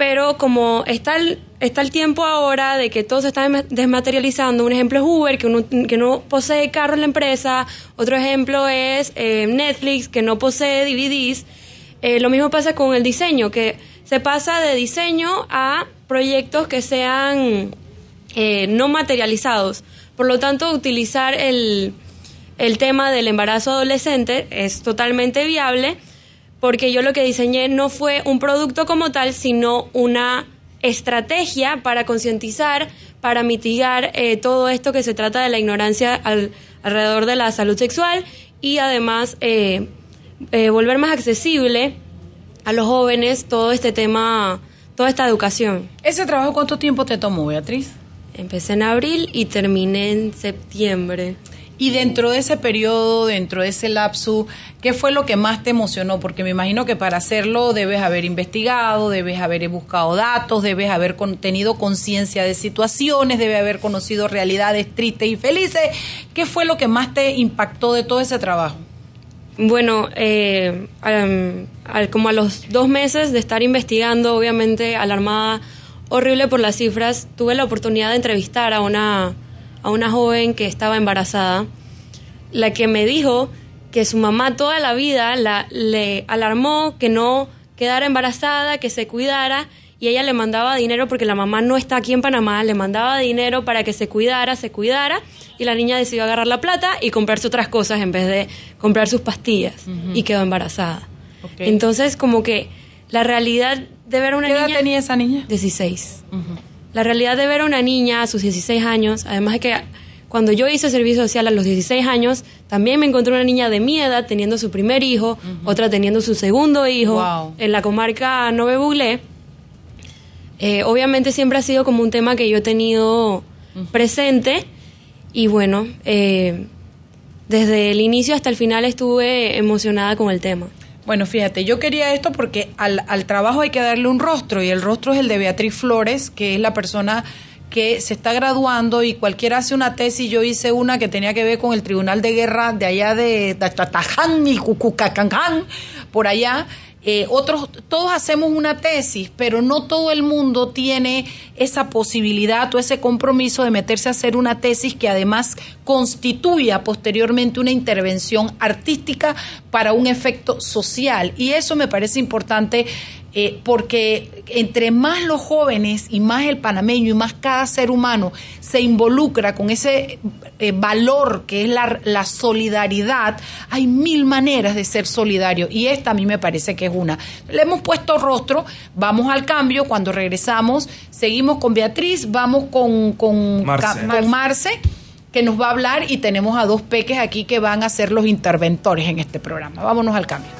pero como está el, está el tiempo ahora de que todo se está desma- desmaterializando, un ejemplo es Uber, que, uno, que no posee carro en la empresa, otro ejemplo es eh, Netflix, que no posee DVDs, Eh, lo mismo pasa con el diseño, que se pasa de diseño a proyectos que sean eh, no materializados. Por lo tanto, utilizar el, el tema del embarazo adolescente es totalmente viable porque yo lo que diseñé no fue un producto como tal, sino una estrategia para concientizar, para mitigar eh, todo esto que se trata de la ignorancia al- alrededor de la salud sexual y además eh, eh, volver más accesible a los jóvenes todo este tema, toda esta educación. ¿Ese trabajo cuánto tiempo te tomó, Beatriz? Empecé en abril y terminé en septiembre. Y dentro de ese periodo, dentro de ese lapso, ¿qué fue lo que más te emocionó? Porque me imagino que para hacerlo debes haber investigado, debes haber buscado datos, debes haber con- tenido conciencia de situaciones, debes haber conocido realidades tristes y felices. ¿Qué fue lo que más te impactó de todo ese trabajo? Bueno, eh, al- al- como a los dos meses de estar investigando, obviamente alarmada, horrible por las cifras, tuve la oportunidad de entrevistar a una, a una joven que estaba embarazada, la que me dijo que su mamá toda la vida la, le alarmó que no quedara embarazada, que se cuidara, y ella le mandaba dinero porque la mamá no está aquí en Panamá, le mandaba dinero para que se cuidara, se cuidara, y la niña decidió agarrar la plata y comprarse otras cosas en vez de comprar sus pastillas, y quedó embarazada. Entonces, como que la realidad de ver a una ¿Qué edad niña... tenía esa niña? 16. La realidad de ver a una niña a sus 16 años, además de que cuando yo hice servicio social a los 16 años, también me encontré una niña de mi edad teniendo su primer hijo, otra teniendo su segundo hijo Wow. en la comarca Nove Buglé. Eh, obviamente siempre ha sido como un tema que yo he tenido presente y bueno, eh, desde el inicio hasta el final estuve emocionada con el tema. Bueno, fíjate, yo quería esto porque al, al trabajo hay que darle un rostro y el rostro es el de Beatriz Flores, que es la persona que se está graduando y cualquiera hace una tesis, yo hice una que tenía que ver con el Tribunal de Guerra de allá de Tataján y Cucucacancán, por allá. Eh, otros, todos hacemos una tesis, pero no todo el mundo tiene esa posibilidad o ese compromiso de meterse a hacer una tesis que además constituya posteriormente una intervención artística para un efecto social. Y eso me parece importante eh, porque entre más los jóvenes y más el panameño y más cada ser humano se involucra con ese eh, valor que es la, la solidaridad, hay mil maneras de ser solidario y esta a mí me parece que es una. Le hemos puesto rostro, vamos al cambio, cuando regresamos seguimos con Beatriz, vamos con, con Marce. Con Marce que nos va a hablar y tenemos a dos peques aquí que van a ser los interventores en este programa. Vámonos al cambio.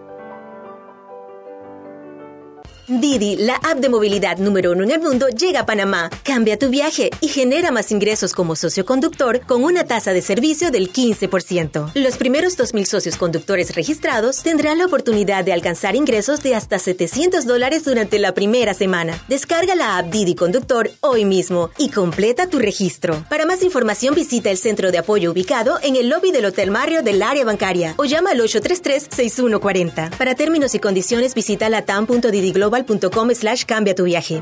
Didi, la app de movilidad número uno en el mundo, llega a Panamá. Cambia tu viaje y genera más ingresos como socio conductor con una tasa de servicio del 15%. Los primeros 2.000 socios conductores registrados tendrán la oportunidad de alcanzar ingresos de hasta 700 dólares durante la primera semana. Descarga la app Didi Conductor hoy mismo y completa tu registro. Para más información visita el centro de apoyo ubicado en el lobby del Hotel Mario del área bancaria o llama al 833-6140. Para términos y condiciones visita latam.didiglobal com slash cambia tu viaje.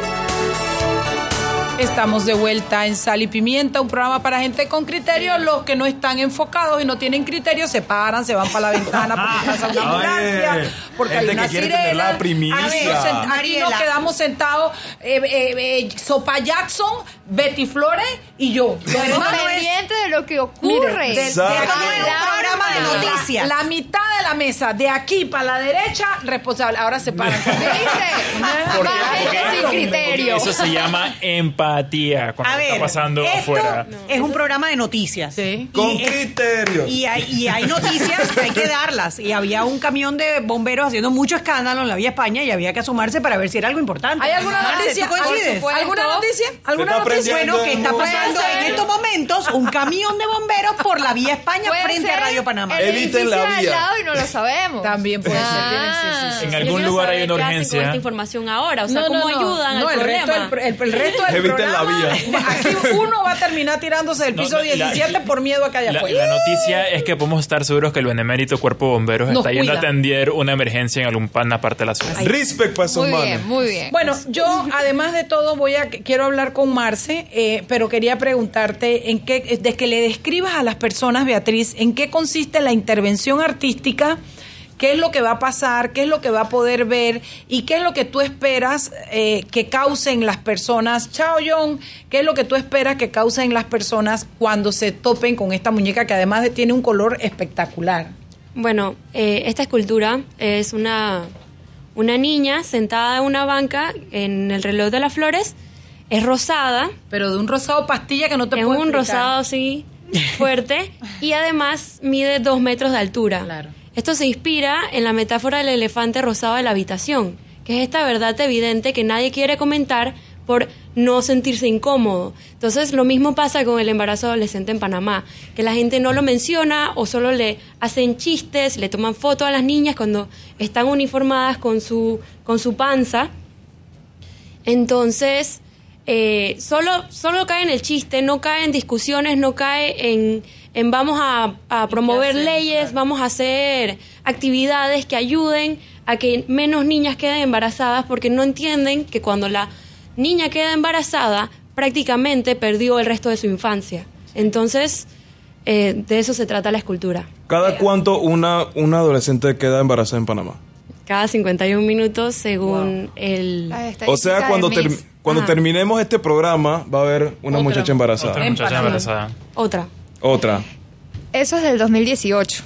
Estamos de vuelta en Sal y Pimienta, un programa para gente con criterio. Los que no están enfocados y no tienen criterio se paran, se van para la ventana porque pasa una ambulancia, porque hay una sirena. la primicia. Aquí nos quedamos sentados eh, eh, eh, Sopa Jackson, Betty Flores y yo. Estamos pendientes de lo que ocurre. Mire, de- programa de La- noticias. La, mitad de la mesa, de aquí para la derecha, responsable. Ahora se paran. ¿Viste? Más gente sin criterio. Eso se llama empatía cuando A ver, está pasando esto afuera. es un programa de noticias. Con Y es- criterio. Y hay, y hay noticias que hay que darlas. Y había un camión de bomberos haciendo mucho escándalo en la vía España y había que asomarse para ver si era algo importante. ¿Hay alguna Marce, noticia? ¿tú coincides? Por supuesto. ¿Alguna noticia? ¿Alguna está noticia? aprendiendo Bueno, que está en pasando en ser. estos momentos un camión de bomberos por la vía España Puede frente a ser Radio Panamá. el Eviten la de vía. al lado y no lo sabemos. También puede ser. Ah. tiene- sí, sí, sí. En Yo algún quiero lugar hay una qué hacen urgencia. con esta información ahora, o sea, No, cómo ayudan no, al el problema. Resto, del- el, el resto del Eviten la programa, vía. Aquí uno va a terminar tirándose del piso no, la- 17 por miedo a que haya La, la noticia es que podemos estar seguros que el benemérito Cuerpo de Bomberos Nos está yendo a cuida. atender una emergencia en algún pan aparte de la ciudad. Respect para esos Muy manes. bien, muy bien. Bueno, yo además de todo voy a quiero hablar con Marce, eh, pero quería preguntarte en qué de que le describas a las personas, Beatriz, en qué consiste la intervención artística, qué es lo que va a pasar, qué es lo que va a poder ver y qué es lo que tú esperas eh, que causen las personas. Chao, John, ¿qué es lo que tú esperas que causen las personas cuando se topen con esta muñeca que además de- tiene un color espectacular? Bueno, eh, esta escultura es una, una niña sentada en una banca en el reloj de las flores. Es rosada. Pero de un rosado pastilla que no te Es puedo un explicar. rosado así, fuerte. y además mide dos metros de altura. Claro. Esto se inspira en la metáfora del elefante rosado de la habitación, que es esta verdad evidente que nadie quiere comentar por no sentirse incómodo. Entonces, lo mismo pasa con el embarazo adolescente en Panamá, que la gente no lo menciona o solo le hacen chistes, le toman fotos a las niñas cuando están uniformadas con su, con su panza. Entonces, eh, solo, solo cae en el chiste, no cae en discusiones, no cae en, en vamos a, a promover leyes, vamos a hacer actividades que ayuden a que menos niñas queden embarazadas, porque no entienden que cuando la niña queda embarazada, prácticamente perdió el resto de su infancia. Entonces, eh, de eso se trata la escultura. ¿Cada cuánto una, una adolescente queda embarazada en Panamá? Cada 51 minutos según el... La O sea, cuando, ter- cuando Ajá. terminemos este programa, va a haber una Otra. muchacha embarazada. Otra muchacha embarazada. Otra. Otra. Eso es del 2018.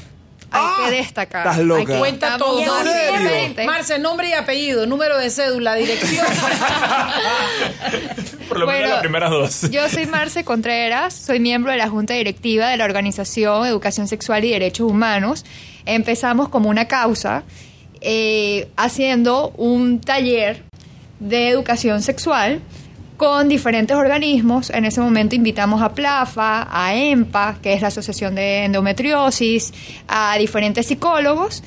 Hay que destacar. estás loca. Hay que- Cuenta todo. Marce, Marce, nombre y apellido, número de cédula, dirección. Por lo menos Bueno, las primeras dos. Yo soy Marce Contreras, soy miembro de la Junta Directiva de la Organización Educación Sexual y Derechos Humanos. Empezamos como una causa eh, haciendo un taller de educación sexual con diferentes organismos. En ese momento invitamos a PLAFA, a EMPA, que es la Asociación de Endometriosis, a diferentes psicólogos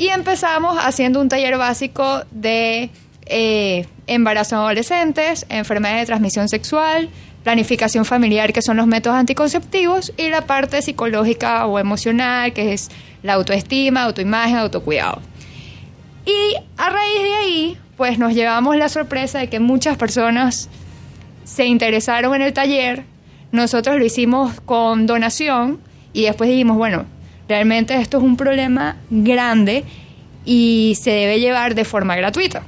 y empezamos haciendo un taller básico de eh, embarazo en adolescentes, enfermedades de transmisión sexual, planificación familiar, que son los métodos anticonceptivos, y la parte psicológica o emocional, que es la autoestima, autoimagen, autocuidado. Y a raíz de ahí, pues nos llevamos la sorpresa de que muchas personas se interesaron en el taller, nosotros lo hicimos con donación y después dijimos, bueno, realmente esto es un problema grande y se debe llevar de forma gratuita.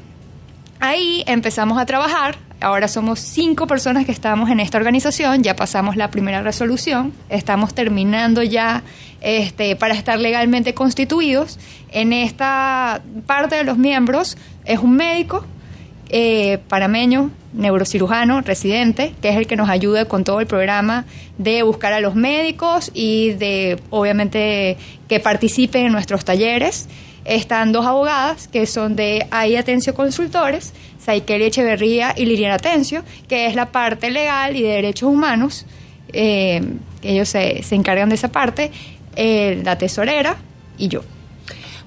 Ahí empezamos a trabajar, ahora somos cinco personas que estamos en esta organización, ya pasamos la primera resolución, estamos terminando ya este, para estar legalmente constituidos. En esta parte de los miembros es un médico, eh, panameño, neurocirujano, residente, que es el que nos ayuda con todo el programa de buscar a los médicos y de, obviamente, que participen en nuestros talleres. Están dos abogadas que son de ahí Atencio Consultores, Saikeli Echeverría y Liliana Atencio, que es la parte legal y de derechos humanos. Eh, ellos se, se encargan de esa parte, eh, la tesorera y yo.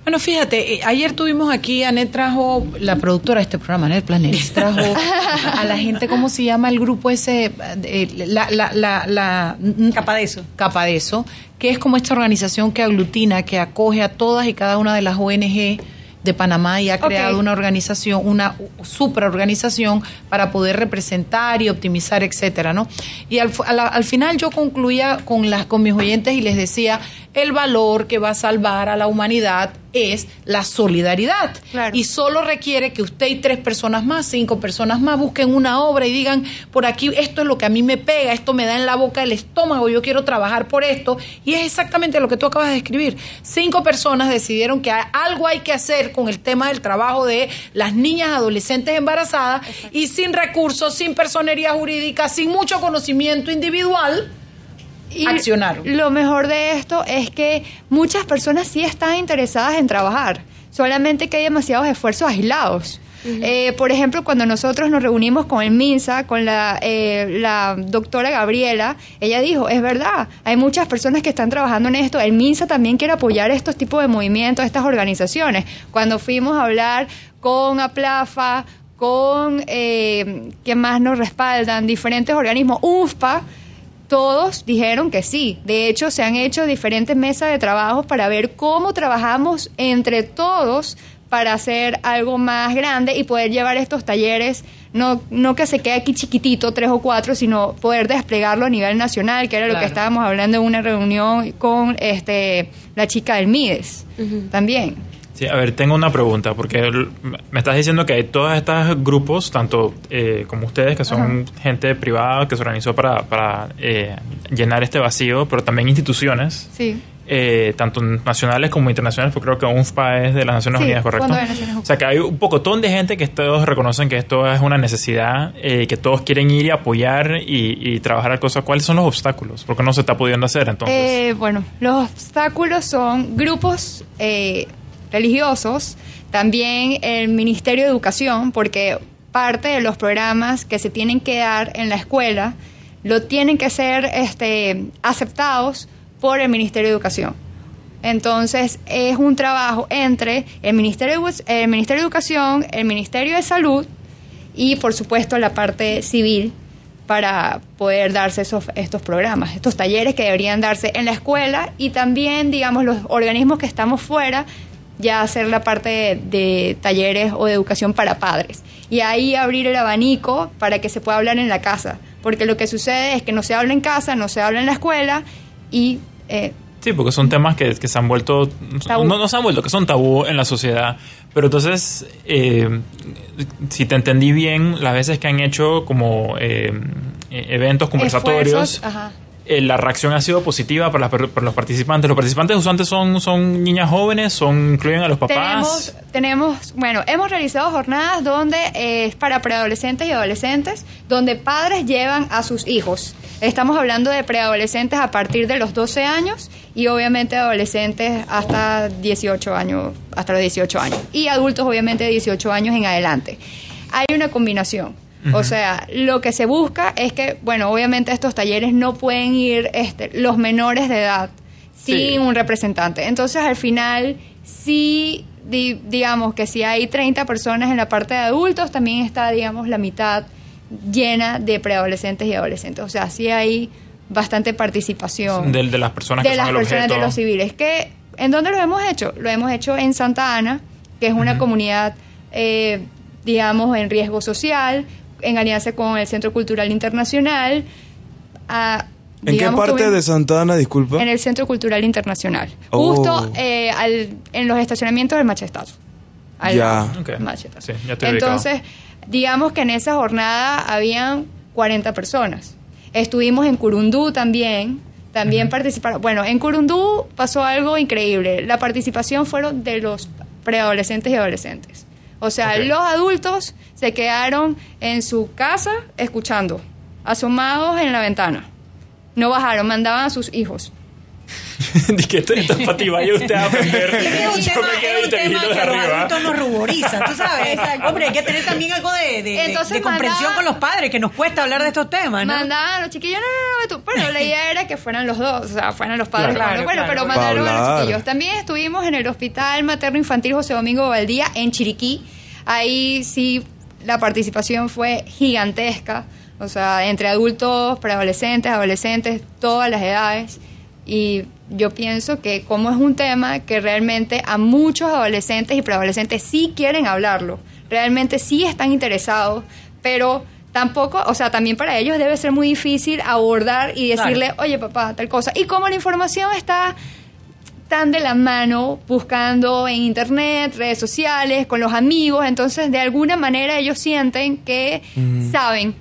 Bueno, fíjate, eh, ayer tuvimos aquí, Anet trajo, la productora de este programa, Anet Planet, trajo a la gente, ¿cómo se llama el grupo ese? Eh, la, la, la, la, Capadeso. Capadeso, que es como esta organización que aglutina, que acoge a todas y cada una de las ONG de Panamá y ha creado una organización, una superorganización para poder representar y optimizar, etcétera, ¿no? Y al, fu- a la- al final yo concluía con las con mis oyentes y les decía el valor que va a salvar a la humanidad es la solidaridad. Y solo requiere que usted y tres personas más, cinco personas más busquen una obra y digan por aquí esto es lo que a mí me pega, esto me da en la boca el estómago, yo quiero trabajar por esto y es exactamente lo que tú acabas de escribir. Cinco personas decidieron que algo hay que hacer con el tema del trabajo de las niñas adolescentes embarazadas y sin recursos, sin personería jurídica, sin mucho conocimiento individual, Y. Lo mejor de esto es que muchas personas sí están interesadas en trabajar, solamente que hay demasiados esfuerzos aislados. Eh, por ejemplo, cuando nosotros nos reunimos con el MINSA, con la, eh, la doctora Gabriela, ella dijo, es verdad, hay muchas personas que están trabajando en esto, el MINSA también quiere apoyar estos tipos de movimientos, estas organizaciones. Cuando fuimos a hablar con APLAFA, con, eh, ¿qué más nos respaldan? Diferentes organismos, UFPA, todos dijeron que sí. De hecho, se han hecho diferentes mesas de trabajo para ver cómo trabajamos entre todos para hacer algo más grande y poder llevar estos talleres, no, no que se quede aquí chiquitito, tres o cuatro, sino poder desplegarlo a nivel nacional, que era lo que estábamos hablando en una reunión con este la chica del MIDES también. Sí, a ver, tengo una pregunta, porque me estás diciendo que hay todos estos grupos, tanto eh, como ustedes, que son gente privada que se organizó para, para eh, llenar este vacío, pero también instituciones, Sí. eh, tanto nacionales como internacionales, porque creo que UNFPA es de las Naciones Sí, Unidas, ¿correcto? Naciones Unidas. O sea, que hay un pocotón de gente que todos reconocen que esto es una necesidad, eh, que todos quieren ir y apoyar y, y trabajar al cosa. ¿Cuáles son los obstáculos? ¿Por qué no se está pudiendo hacer entonces? Eh, bueno, los obstáculos son grupos eh, religiosos, también el Ministerio de Educación, porque parte de los programas que se tienen que dar en la escuela lo tienen que ser este, aceptados por el Ministerio de Educación. Entonces es un trabajo entre el Ministerio, de, el Ministerio de Educación, el Ministerio de Salud y por supuesto la parte civil para poder darse esos, estos programas, estos talleres que deberían darse en la escuela y también, digamos, los organismos que estamos fuera, ya hacer la parte de, de talleres o de educación para padres. Y ahí abrir el abanico para que se pueda hablar en la casa, porque lo que sucede es que no se habla en casa, no se habla en la escuela y... eh, Sí, porque son temas que, que se han vuelto, Tabú. no, no se han vuelto, que son tabú en la sociedad. Pero entonces, eh, si te entendí bien, las veces que han hecho como eh, eventos conversatorios, esfuerzos, ajá. Eh, la reacción ha sido positiva para, los participantes. Los participantes usualmente son, niñas jóvenes, son incluyen a los papás. Tenemos, tenemos bueno, hemos realizado jornadas donde eh, es para preadolescentes y adolescentes, donde padres llevan a sus hijos. Estamos hablando de preadolescentes a partir de los 12 años y obviamente adolescentes hasta 18 años, hasta los 18 años. Y adultos obviamente de 18 años en adelante. Hay una combinación o sea, lo que se busca es que, bueno, obviamente estos talleres no pueden ir este, los menores de edad sin un representante. Entonces, al final, sí, digamos que si hay 30 personas en la parte de adultos, también está, digamos, la mitad llena de preadolescentes y adolescentes. O sea, sí hay bastante participación. De, de las personas de las personas de los civiles. Que, ¿En dónde lo hemos hecho? Lo hemos hecho en Santa Ana, que es una comunidad, eh, digamos, en riesgo social, en alianza con el Centro Cultural Internacional. ¿En qué parte de Santa Ana, disculpa? En el Centro Cultural Internacional. Oh. Justo eh, en los estacionamientos del Machetazo. ya. Entonces, digamos que en esa jornada habían 40 personas. Estuvimos en Curundú también. También participaron. Bueno, en Curundú pasó algo increíble. La participación fueron de los preadolescentes y adolescentes. O sea, los adultos se quedaron en su casa escuchando, asomados en la ventana. No bajaron, mandaban a sus hijos. que esto, es para ti, vaya usted a aprender. Yo me quedo te vigilo de arriba. Adultos nos ruboriza, tú sabes. Hombre, hay que tener también algo de, de, comprensión con los padres, que nos cuesta hablar de estos temas, ¿no? Mandaban a los chiquillos, no, no, no, tú. Bueno, la idea era que fueran los dos, o sea, fueran los padres. Claro, bueno, pero mandaron a los chiquillos. También estuvimos en el Hospital Materno Infantil José Domingo Valdía, en Chiriquí. Ahí sí la participación fue gigantesca, o sea, entre adultos, preadolescentes, adolescentes, todas las edades. Y yo pienso que como es un tema que realmente a muchos adolescentes y preadolescentes sí quieren hablarlo, realmente sí están interesados, pero tampoco, o sea, también para ellos debe ser muy difícil abordar y decirle, oye papá, tal cosa. Y como la información está tan de la mano buscando en internet, redes sociales, con los amigos, entonces de alguna manera ellos sienten que saben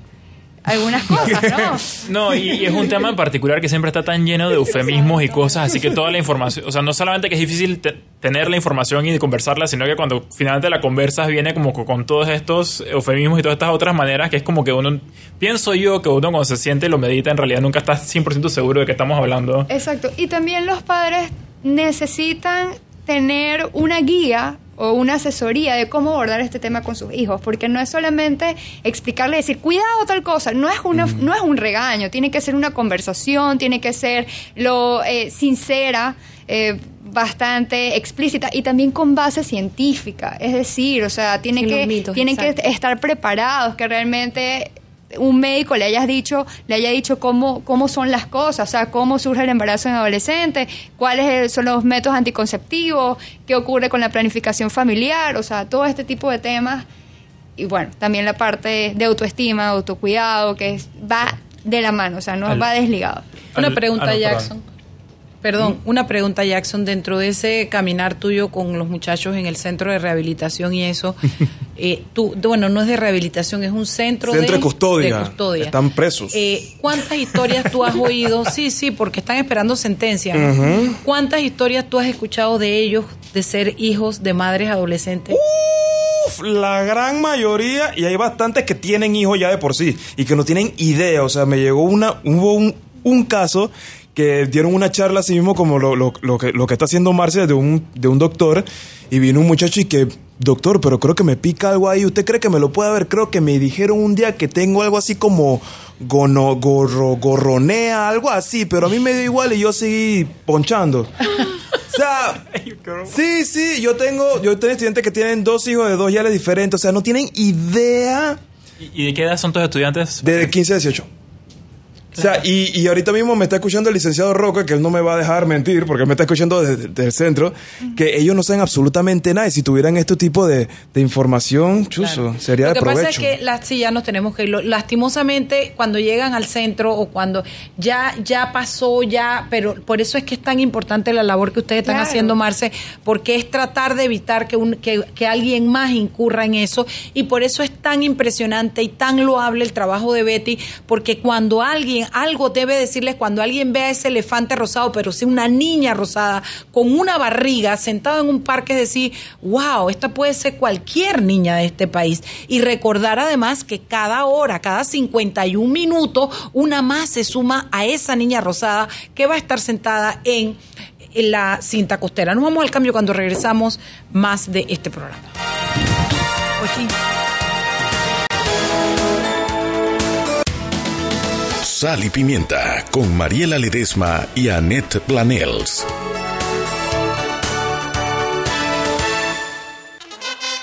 algunas cosas, ¿no? no, y, es un tema en particular que siempre está tan lleno de eufemismos y cosas, así que toda la información, o sea, no solamente que es difícil tener la información y conversarla, sino que cuando finalmente la conversas viene como con todos estos eufemismos y todas estas otras maneras que es como que uno, pienso yo que uno cuando se siente y lo medita, en realidad nunca está 100% seguro de que estamos hablando. Exacto, y también los padres necesitan tener una guía o una asesoría de cómo abordar este tema con sus hijos, porque no es solamente explicarle, decir, cuidado tal cosa, no es, una, no es un regaño, tiene que ser una conversación, tiene que ser lo eh, sincera, eh, bastante explícita y también con base científica, es decir, o sea, tiene que, tienen que estar preparados, que realmente un médico le hayas dicho, le haya dicho cómo, cómo son las cosas, o sea, cómo surge el embarazo en adolescentes, cuáles son los métodos anticonceptivos, qué ocurre con la planificación familiar, o sea, todo este tipo de temas. Y bueno, también la parte de autoestima, autocuidado, que va de la mano, o sea, no va desligado. Una pregunta, ah, Jackson. Perdón, una pregunta, Jackson. Dentro de ese caminar tuyo con los muchachos en el centro de rehabilitación y eso, eh, tú, bueno, no es de rehabilitación, es un centro, de, custodia. Están presos. Eh, ¿Cuántas historias tú has oído? Sí, sí, porque están esperando sentencia. ¿Cuántas historias tú has escuchado de ellos de ser hijos de madres adolescentes? Uf, la gran mayoría, y hay bastantes que tienen hijos ya de por sí y que no tienen idea. O sea, me llegó una, hubo un, un caso que dieron una charla así mismo como lo, lo, lo, que, lo que está haciendo Marcia de un, de un doctor y vino un muchacho y que, doctor, pero creo que me pica algo ahí, ¿usted cree que me lo puede ver? Creo que me dijeron un día que tengo algo así como gono, gorro, gorronea, algo así, pero a mí me dio igual y yo seguí ponchando. O sea, sí, sí, yo tengo, yo tengo estudiantes que tienen dos hijos de dos yales diferentes, o sea, no tienen idea. ¿Y de qué edad son tus estudiantes? De 15 a 18. O sea, y, y, ahorita mismo me está escuchando el licenciado Roca, que él no me va a dejar mentir, porque me está escuchando desde, el centro, que ellos no saben absolutamente nada. Y si tuvieran este tipo de, de información, chuzo, sería de provecho. Lo que pasa es que las, sí, ya nos tenemos que ir. Lastimosamente, cuando llegan al centro o cuando ya, ya pasó, ya, pero por eso es que es tan importante la labor que ustedes están haciendo, Marce, porque es tratar de evitar que, un, que, que alguien más incurra en eso. Y por eso es tan impresionante y tan loable el trabajo de Betty, porque cuando alguien algo debe decirles cuando alguien vea ese elefante rosado, pero si una niña rosada con una barriga sentado en un parque, decir, wow, esta puede ser cualquier niña de este país. Y recordar además que cada hora, cada 51 minutos, una más se suma a esa niña rosada que va a estar sentada en la cinta costera. Nos vamos al cambio cuando regresamos más de este programa. Sal y Pimienta con Mariela Ledesma y Annette Planels.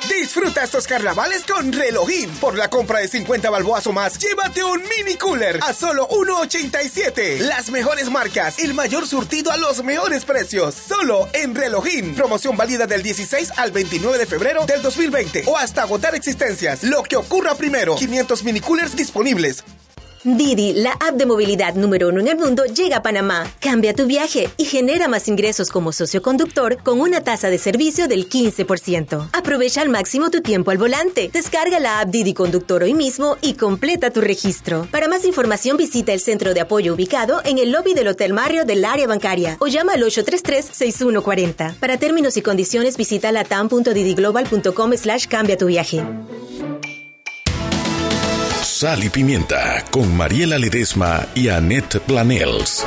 Disfruta estos carnavales con Relojín. Por la compra de 50 balboas o más, llévate un mini cooler a solo 1.87. Las mejores marcas, el mayor surtido a los mejores precios. Solo en Relojín. Promoción válida del 16 al 29 de febrero del 2020 o hasta agotar existencias. Lo que ocurra primero. 500 mini coolers disponibles. Didi, la app de movilidad número uno en el mundo, llega a Panamá. Cambia tu viaje y genera más ingresos como socio conductor con una tasa de servicio del 15%. Aprovecha al máximo tu tiempo al volante. Descarga la app Didi Conductor hoy mismo y completa tu registro. Para más información visita el centro de apoyo ubicado en el lobby del Hotel Mario del área bancaria o llama al 833-6140. Para términos y condiciones visita latam.didiglobal.com slash cambia tu viaje. Sal y Pimienta con Mariela Ledesma y Annette Planels.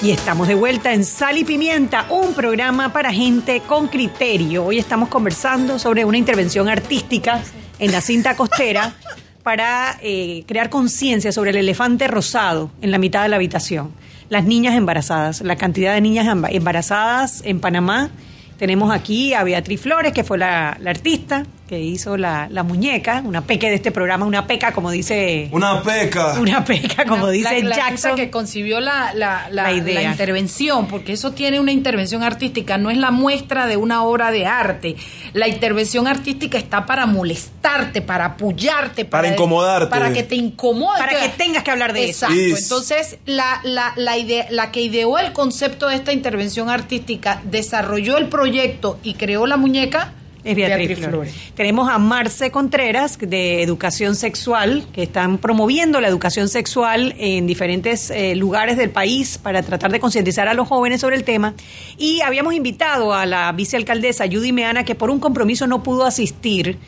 Y, y estamos de vuelta en Sal y Pimienta, un programa para gente con criterio. Hoy estamos conversando sobre una intervención artística en la cinta costera para eh, crear conciencia sobre el elefante rosado en la mitad de la habitación. Las niñas embarazadas, la cantidad de niñas embarazadas en Panamá. Tenemos aquí a Beatriz Flores, que fue la, la artista, que hizo la, la, muñeca, una peca de este programa, una peca como dice... Una peca. Una peca como la, dice la, Jackson. que concibió la, la, la, idea. intervención, porque eso tiene una intervención artística, no es la muestra de una obra de arte. La intervención artística está para molestarte, para apoyarte, para, para incomodarte. Para que te incomode. Para que tengas que hablar de Exacto. eso. Exacto. Entonces, la, la, la, idea, la que ideó el concepto de esta intervención artística, desarrolló el proyecto y creó la muñeca es Beatriz, Beatriz Flores. Flores. Tenemos a Marce Contreras de Educación Sexual, que están promoviendo la educación sexual en diferentes eh, lugares del país para tratar de concientizar a los jóvenes sobre el tema. Y habíamos invitado a la vicealcaldesa Judy Meana, que por un compromiso no pudo asistir,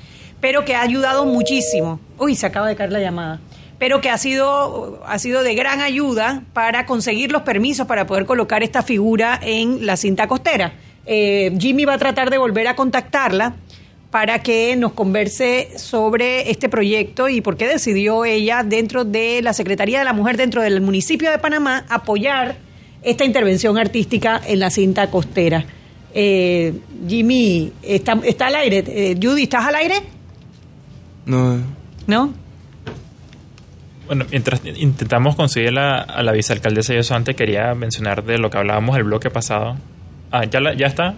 pero que ha ayudado muchísimo. Uy, se acaba de caer la llamada pero que ha sido, ha sido de gran ayuda para conseguir los permisos para poder colocar esta figura en la cinta costera. Eh, Jimmy va a tratar de volver a contactarla para que nos converse sobre este proyecto y por qué decidió ella dentro de la Secretaría de la Mujer, dentro del municipio de Panamá, apoyar esta intervención artística en la cinta costera. Eh, Jimmy, ¿está, está al aire? Eh, Judy, ¿estás al aire? No. ¿No? Bueno, mientras intentamos conseguir la, a la vicealcaldesa y eso antes quería mencionar de lo que hablábamos el bloque pasado. Ah, ¿ya, la, ya está?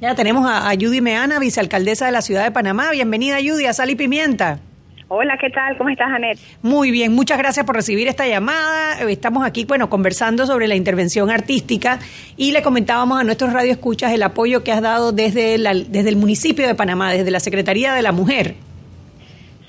Ya tenemos a, a, Judy Meana, vicealcaldesa de la ciudad de Panamá. Bienvenida, Judy, a Sal y Pimienta. Hola, ¿qué tal? ¿Cómo estás, Anet? Muy bien, muchas gracias por recibir esta llamada. Estamos aquí, bueno, conversando sobre la intervención artística y le comentábamos a nuestros radioescuchas el apoyo que has dado desde, la, desde el municipio de Panamá, desde la Secretaría de la Mujer.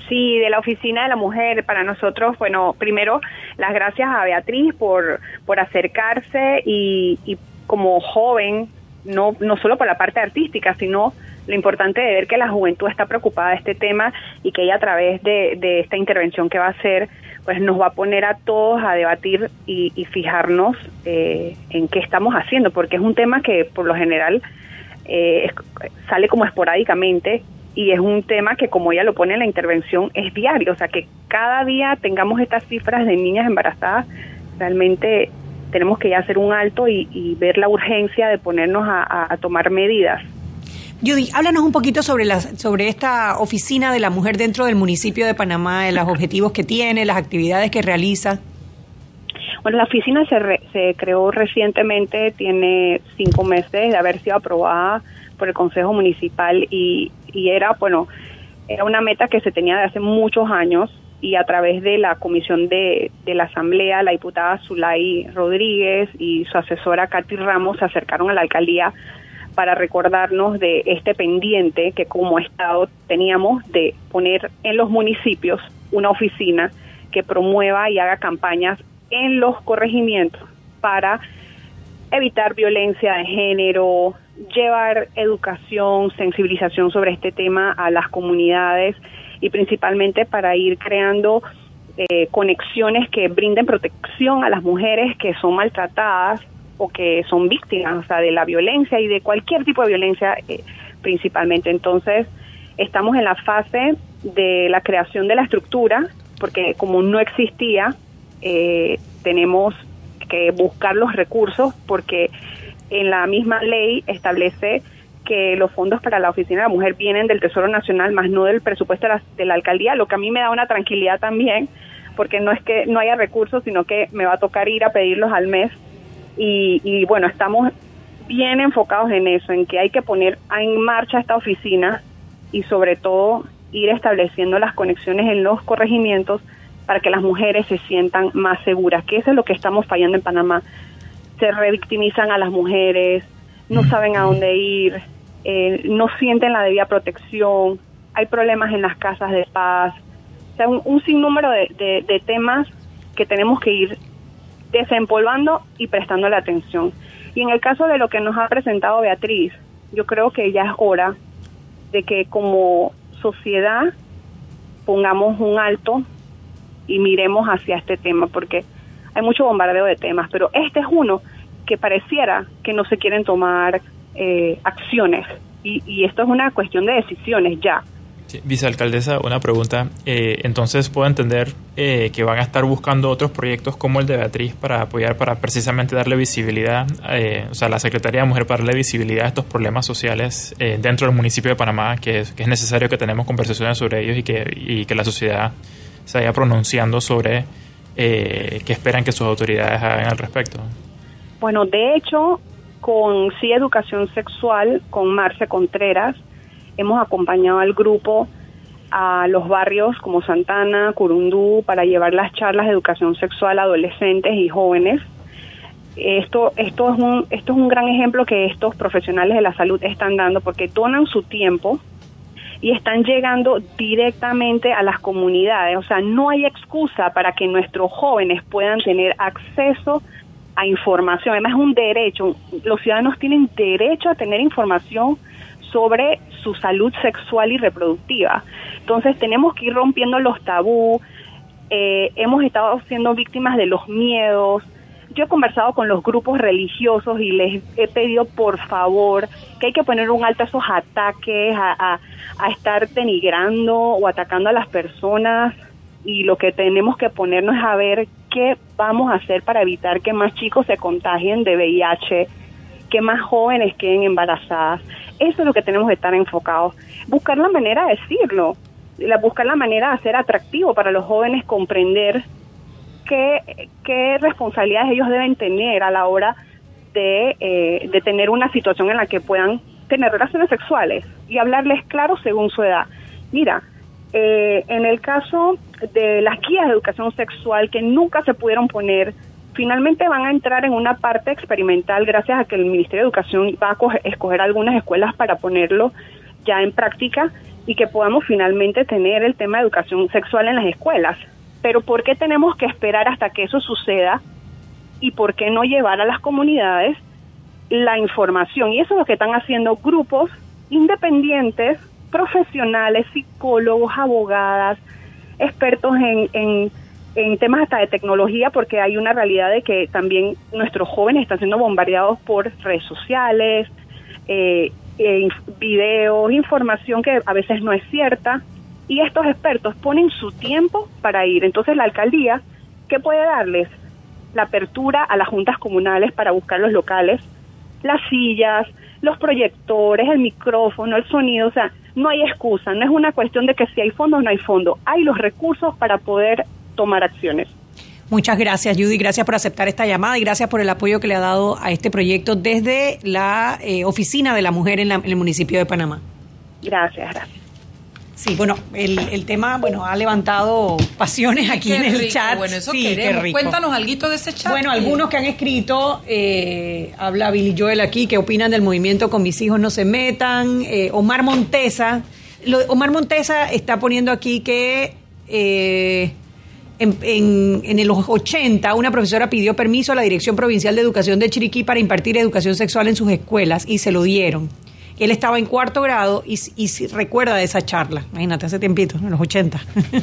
Sí, de la Oficina de la Mujer. Para nosotros, bueno, primero, las gracias a Beatriz por, por acercarse y, y como joven, no, no solo por la parte artística, sino lo importante de ver que la juventud está preocupada de este tema y que ella a través de, de esta intervención que va a hacer, pues nos va a poner a todos a debatir y, y fijarnos eh, en qué estamos haciendo, porque es un tema que por lo general eh, sale como esporádicamente y es un tema que como ella lo pone en la intervención es diario, o sea que cada día tengamos estas cifras de niñas embarazadas, realmente tenemos que ya hacer un alto y, y ver la urgencia de ponernos a, a, a, tomar medidas. Judy, háblanos un poquito sobre, la, sobre esta oficina de la mujer dentro del municipio de Panamá, de los objetivos que tiene, las actividades que realiza. Bueno, la oficina se, re, se creó recientemente, tiene cinco meses de haber sido aprobada por el Consejo Municipal y, y era, bueno, era una meta que se tenía de hace muchos años y a través de la comisión de, de la Asamblea, la diputada Zulay Rodríguez y su asesora Katy Ramos se acercaron a la alcaldía para recordarnos de este pendiente que como Estado teníamos de poner en los municipios una oficina que promueva y haga campañas en los corregimientos para evitar violencia de género, llevar educación, sensibilización sobre este tema a las comunidades y principalmente para ir creando eh, conexiones que brinden protección a las mujeres que son maltratadas o que son víctimas o sea, de la violencia y de cualquier tipo de violencia eh, principalmente. Entonces, estamos en la fase de la creación de la estructura, porque como no existía, eh, tenemos que buscar los recursos porque en la misma ley establece que los fondos para la Oficina de la Mujer vienen del Tesoro Nacional, más no del presupuesto de la, de la alcaldía, lo que a mí me da una tranquilidad también, porque no es que no haya recursos, sino que me va a tocar ir a pedirlos al mes. Y, bueno, estamos bien enfocados en eso, en que hay que poner en marcha esta oficina y sobre todo ir estableciendo las conexiones en los corregimientos para que las mujeres se sientan más seguras, que eso es lo que estamos fallando en Panamá. Se revictimizan a las mujeres, no saben a dónde ir, eh, no sienten la debida protección, hay problemas en las casas de paz, o sea, un, sinnúmero de, de temas que tenemos que ir desempolvando y prestando la atención. Y en el caso de lo que nos ha presentado Beatriz, yo creo que ya es hora de que como sociedad pongamos un alto y miremos hacia este tema, porque hay mucho bombardeo de temas, pero este es uno que pareciera que no se quieren tomar eh, acciones y, y esto es una cuestión de decisiones ya. vicealcaldesa, una pregunta. Eh, entonces, ¿puedo entender eh, que van a estar buscando otros proyectos como el de Beatriz para apoyar, para precisamente darle visibilidad, eh, o sea, la Secretaría de Mujer para darle visibilidad a estos problemas sociales dentro del municipio de Panamá, que es, que es necesario que tenemos conversaciones sobre ellos y que, y que la sociedad se vaya pronunciando sobre qué esperan que sus autoridades hagan al respecto? Bueno, de hecho, con Sí Educación Sexual, con Marce Contreras, hemos acompañado al grupo a los barrios como Santana, Curundú, para llevar las charlas de educación sexual a adolescentes y jóvenes. Esto, esto, es un, esto es un gran ejemplo que estos profesionales de la salud están dando porque donan su tiempo y están llegando directamente a las comunidades. O sea, no hay excusa para que nuestros jóvenes puedan tener acceso información. Además, es un derecho. Los ciudadanos tienen derecho a tener información sobre su salud sexual y reproductiva. Entonces tenemos que ir rompiendo los tabú, eh, hemos estado siendo víctimas de los miedos. Yo he conversado con los grupos religiosos y les he pedido por favor que hay que poner un alto a esos ataques, a, a estar denigrando o atacando a las personas y lo que tenemos que ponernos es a ver qué vamos a hacer para evitar que más chicos se contagien de VIH, que más jóvenes queden embarazadas. Eso es lo que tenemos que estar enfocados. Buscar la manera de decirlo, la, buscar la manera de hacer atractivo para los jóvenes comprender qué, qué responsabilidades ellos deben tener a la hora de, eh, de tener una situación en la que puedan tener relaciones sexuales y hablarles claro según su edad. Mira, eh, en el caso de las guías de educación sexual que nunca se pudieron poner finalmente van a entrar en una parte experimental gracias a que el Ministerio de Educación va a escoger algunas escuelas para ponerlo ya en práctica y que podamos finalmente tener el tema de educación sexual en las escuelas. Pero ¿por qué tenemos que esperar hasta que eso suceda y por qué no llevar a las comunidades la información? Y eso es lo que están haciendo grupos independientes, profesionales, psicólogos, abogadas, expertos en en temas hasta de tecnología, porque hay una realidad de que también nuestros jóvenes están siendo bombardeados por redes sociales, eh, videos, información que a veces no es cierta, y estos expertos ponen su tiempo para ir. Entonces la alcaldía, ¿qué puede darles? La apertura a las juntas comunales para buscar los locales, las sillas, los proyectores, el micrófono, el sonido, o sea, no hay excusa, no es una cuestión de que si hay fondo o no hay fondo, hay los recursos para poder tomar acciones. Muchas gracias, Judy. Gracias por aceptar esta llamada y gracias por el apoyo que le ha dado a este proyecto desde la eh, Oficina de la Mujer en, el municipio de Panamá. Gracias, gracias. Sí, bueno, el, el, tema, bueno, ha levantado pasiones aquí en el chat. Bueno, eso sí, queremos. Cuéntanos algo de ese chat. Bueno, algunos que han escrito, eh, habla Billy Joel aquí, que opinan del movimiento con mis hijos no se metan. Eh, Omar Montesa, lo, Omar Montesa está poniendo aquí que eh, en, en, en, los 80 una profesora pidió permiso a la Dirección Provincial de Educación de Chiriquí para impartir educación sexual en sus escuelas y se lo dieron él estaba en cuarto grado y, y, recuerda de esa charla, imagínate, hace tiempito, en los 80.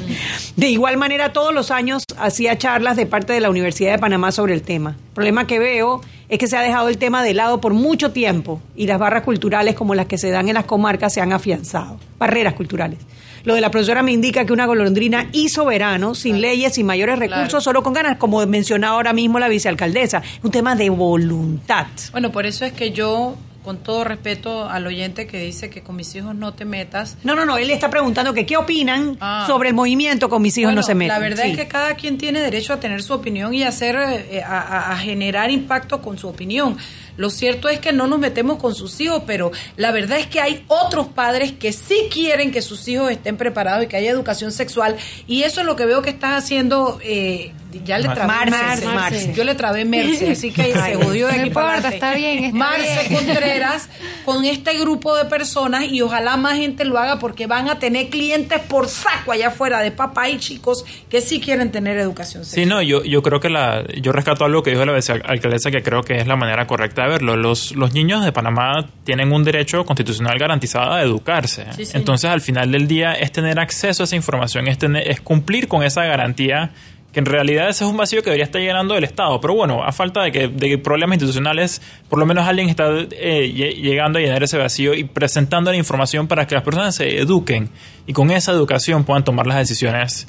de igual manera, todos los años hacía charlas de parte de la Universidad de Panamá sobre el tema. El problema que veo es que se ha dejado el tema de lado por mucho tiempo y las barras culturales como las que se dan en las comarcas se han afianzado, barreras culturales. Lo de la profesora me indica que una golondrina hizo verano, sin leyes, sin mayores recursos, claro. solo con ganas, como mencionaba ahora mismo la vicealcaldesa. Un tema de voluntad. Bueno, por eso es que yo con todo respeto al oyente que dice que con mis hijos no te metas. No, no, no, él está preguntando que qué opinan ah. sobre el movimiento con mis hijos bueno, no se metan. La verdad sí. es que cada quien tiene derecho a tener su opinión y a hacer, eh, a, a, generar impacto con su opinión. Lo cierto es que no nos metemos con sus hijos, pero la verdad es que hay otros padres que sí quieren que sus hijos estén preparados y que haya educación sexual. Y eso es lo que veo que estás haciendo. Eh, ya le trabé Marce, Marce. Marce. Yo le trabé Merce, así que se jodió de no aquí importa, para está bien. Está Marce bien. Contreras con este grupo de personas y ojalá más gente lo haga porque van a tener clientes por saco allá afuera de papá y chicos que sí quieren tener educación sexual. Sí, no, yo, yo creo que la, yo rescato algo que dijo la alcaldesa que creo que es la manera correcta de verlo. Los, los niños de Panamá tienen un derecho constitucional garantizado a educarse. Sí, sí. Entonces, al final del día, es tener acceso a esa información, es, tener, es cumplir con esa garantía que en realidad ese es un vacío que debería estar llenando el Estado. Pero bueno, a falta de que de problemas institucionales, por lo menos alguien está eh, llegando a llenar ese vacío y presentando la información para que las personas se eduquen y con esa educación puedan tomar las decisiones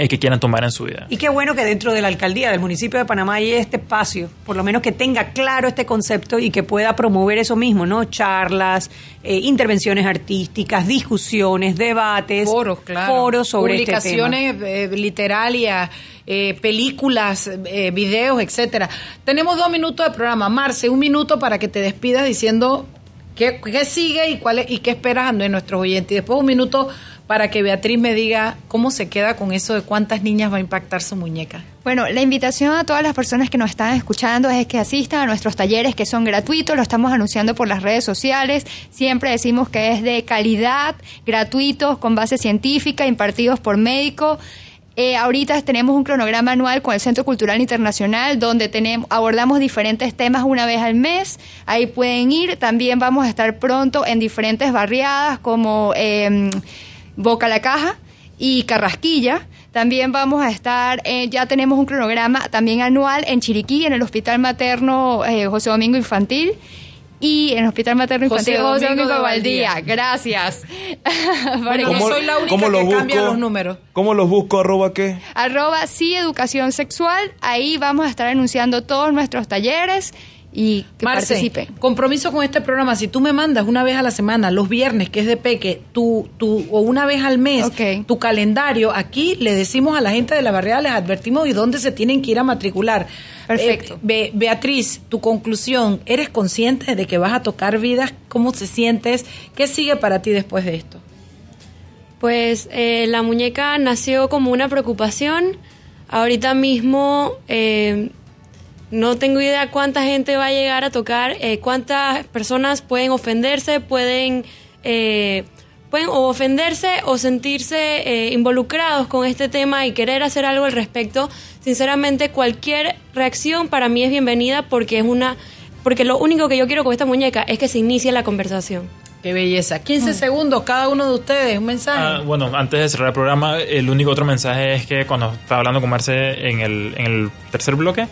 eh, que quieran tomar en su vida. Y qué bueno que dentro de la alcaldía del municipio de Panamá hay este espacio, por lo menos que tenga claro este concepto y que pueda promover eso mismo, ¿no? Charlas, eh, intervenciones artísticas, discusiones, debates, foros, claro. foros sobre publicaciones este tema. Eh, literarias, eh, películas, eh, videos, etcétera. Tenemos dos minutos de programa. Marce, un minuto para que te despidas diciendo qué, qué sigue y cuál es, y qué esperas de nuestros oyentes. Y después un minuto para que Beatriz me diga cómo se queda con eso de cuántas niñas va a impactar su muñeca. Bueno, la invitación a todas las personas que nos están escuchando es que asistan a nuestros talleres que son gratuitos, lo estamos anunciando por las redes sociales, siempre decimos que es de calidad, gratuitos, con base científica, impartidos por médicos. Eh, ahorita tenemos un cronograma anual con el Centro Cultural Internacional donde tenemos, abordamos diferentes temas una vez al mes. Ahí pueden ir. También vamos a estar pronto en diferentes barriadas como eh, Boca la Caja y Carrasquilla. También vamos a estar, eh, ya tenemos un cronograma también anual en Chiriquí, en el Hospital Materno eh, José Domingo Infantil y en el Hospital Materno Infantil José José Domingo de Valdía. Valdía. Gracias. Bueno, ¿Cómo- soy la única cómo que lo cambia busco? los números. ¿Cómo los busco? ¿Arroba qué? Arroba sí educación sexual. Ahí vamos a estar anunciando todos nuestros talleres y que Marce, participen. compromiso con este programa. Si tú me mandas una vez a la semana, los viernes, que es de Peque, tu, tu, o una vez al mes, tu calendario, aquí le decimos a la gente de la barriada, les advertimos de dónde se tienen que ir a matricular. Perfecto. Eh, Be- Beatriz, tu conclusión, ¿eres consciente de que vas a tocar vidas? ¿Cómo te sientes? ¿Qué sigue para ti después de esto? Pues eh, la muñeca nació como una preocupación. Ahorita mismo eh, no tengo idea cuánta gente va a llegar a tocar, eh, cuántas personas pueden ofenderse, pueden, eh, pueden o ofenderse o sentirse eh, involucrados con este tema y querer hacer algo al respecto. Sinceramente, cualquier reacción para mí es bienvenida porque es una, porque lo único que yo quiero con esta muñeca es que se inicie la conversación. Qué belleza. 15 segundos cada uno de ustedes, un mensaje. Ah, bueno, antes de cerrar el programa, el único otro mensaje es que cuando estaba hablando con Marce en el, en el tercer bloque,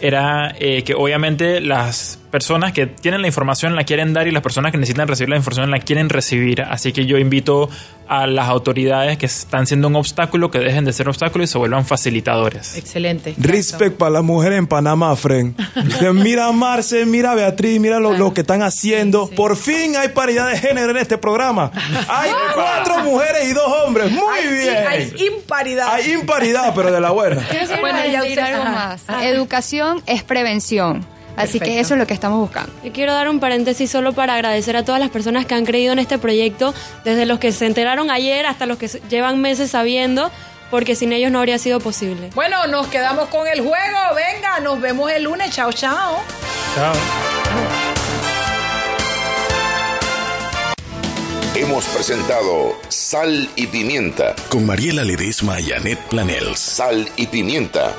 era eh, que obviamente las personas que tienen la información la quieren dar y las personas que necesitan recibir la información la quieren recibir. Así que yo invito a las autoridades que están siendo un obstáculo que dejen de ser obstáculos y se vuelvan facilitadores. Excelente. Respect para las mujeres en Panamá, Fren. Mira a Marce, mira a Beatriz, mira lo, lo que están haciendo. Por fin hay paridad de género en este programa. Hay cuatro mujeres y dos hombres. Muy Hay- bien. hay imparidad. Hay imparidad, pero de la buena. Bueno, ya algo ajá. más. Educación es prevención. Así que eso es lo que estamos buscando. Yo quiero dar un paréntesis solo para agradecer a todas las personas que han creído en este proyecto, desde los que se enteraron ayer hasta los que llevan meses sabiendo, porque sin ellos no habría sido posible. Bueno, nos quedamos con el juego. Venga, nos vemos el lunes. Chao, chao. Chao. Hemos presentado Sal y Pimienta con Mariela Ledesma y Annette Planels. Sal y Pimienta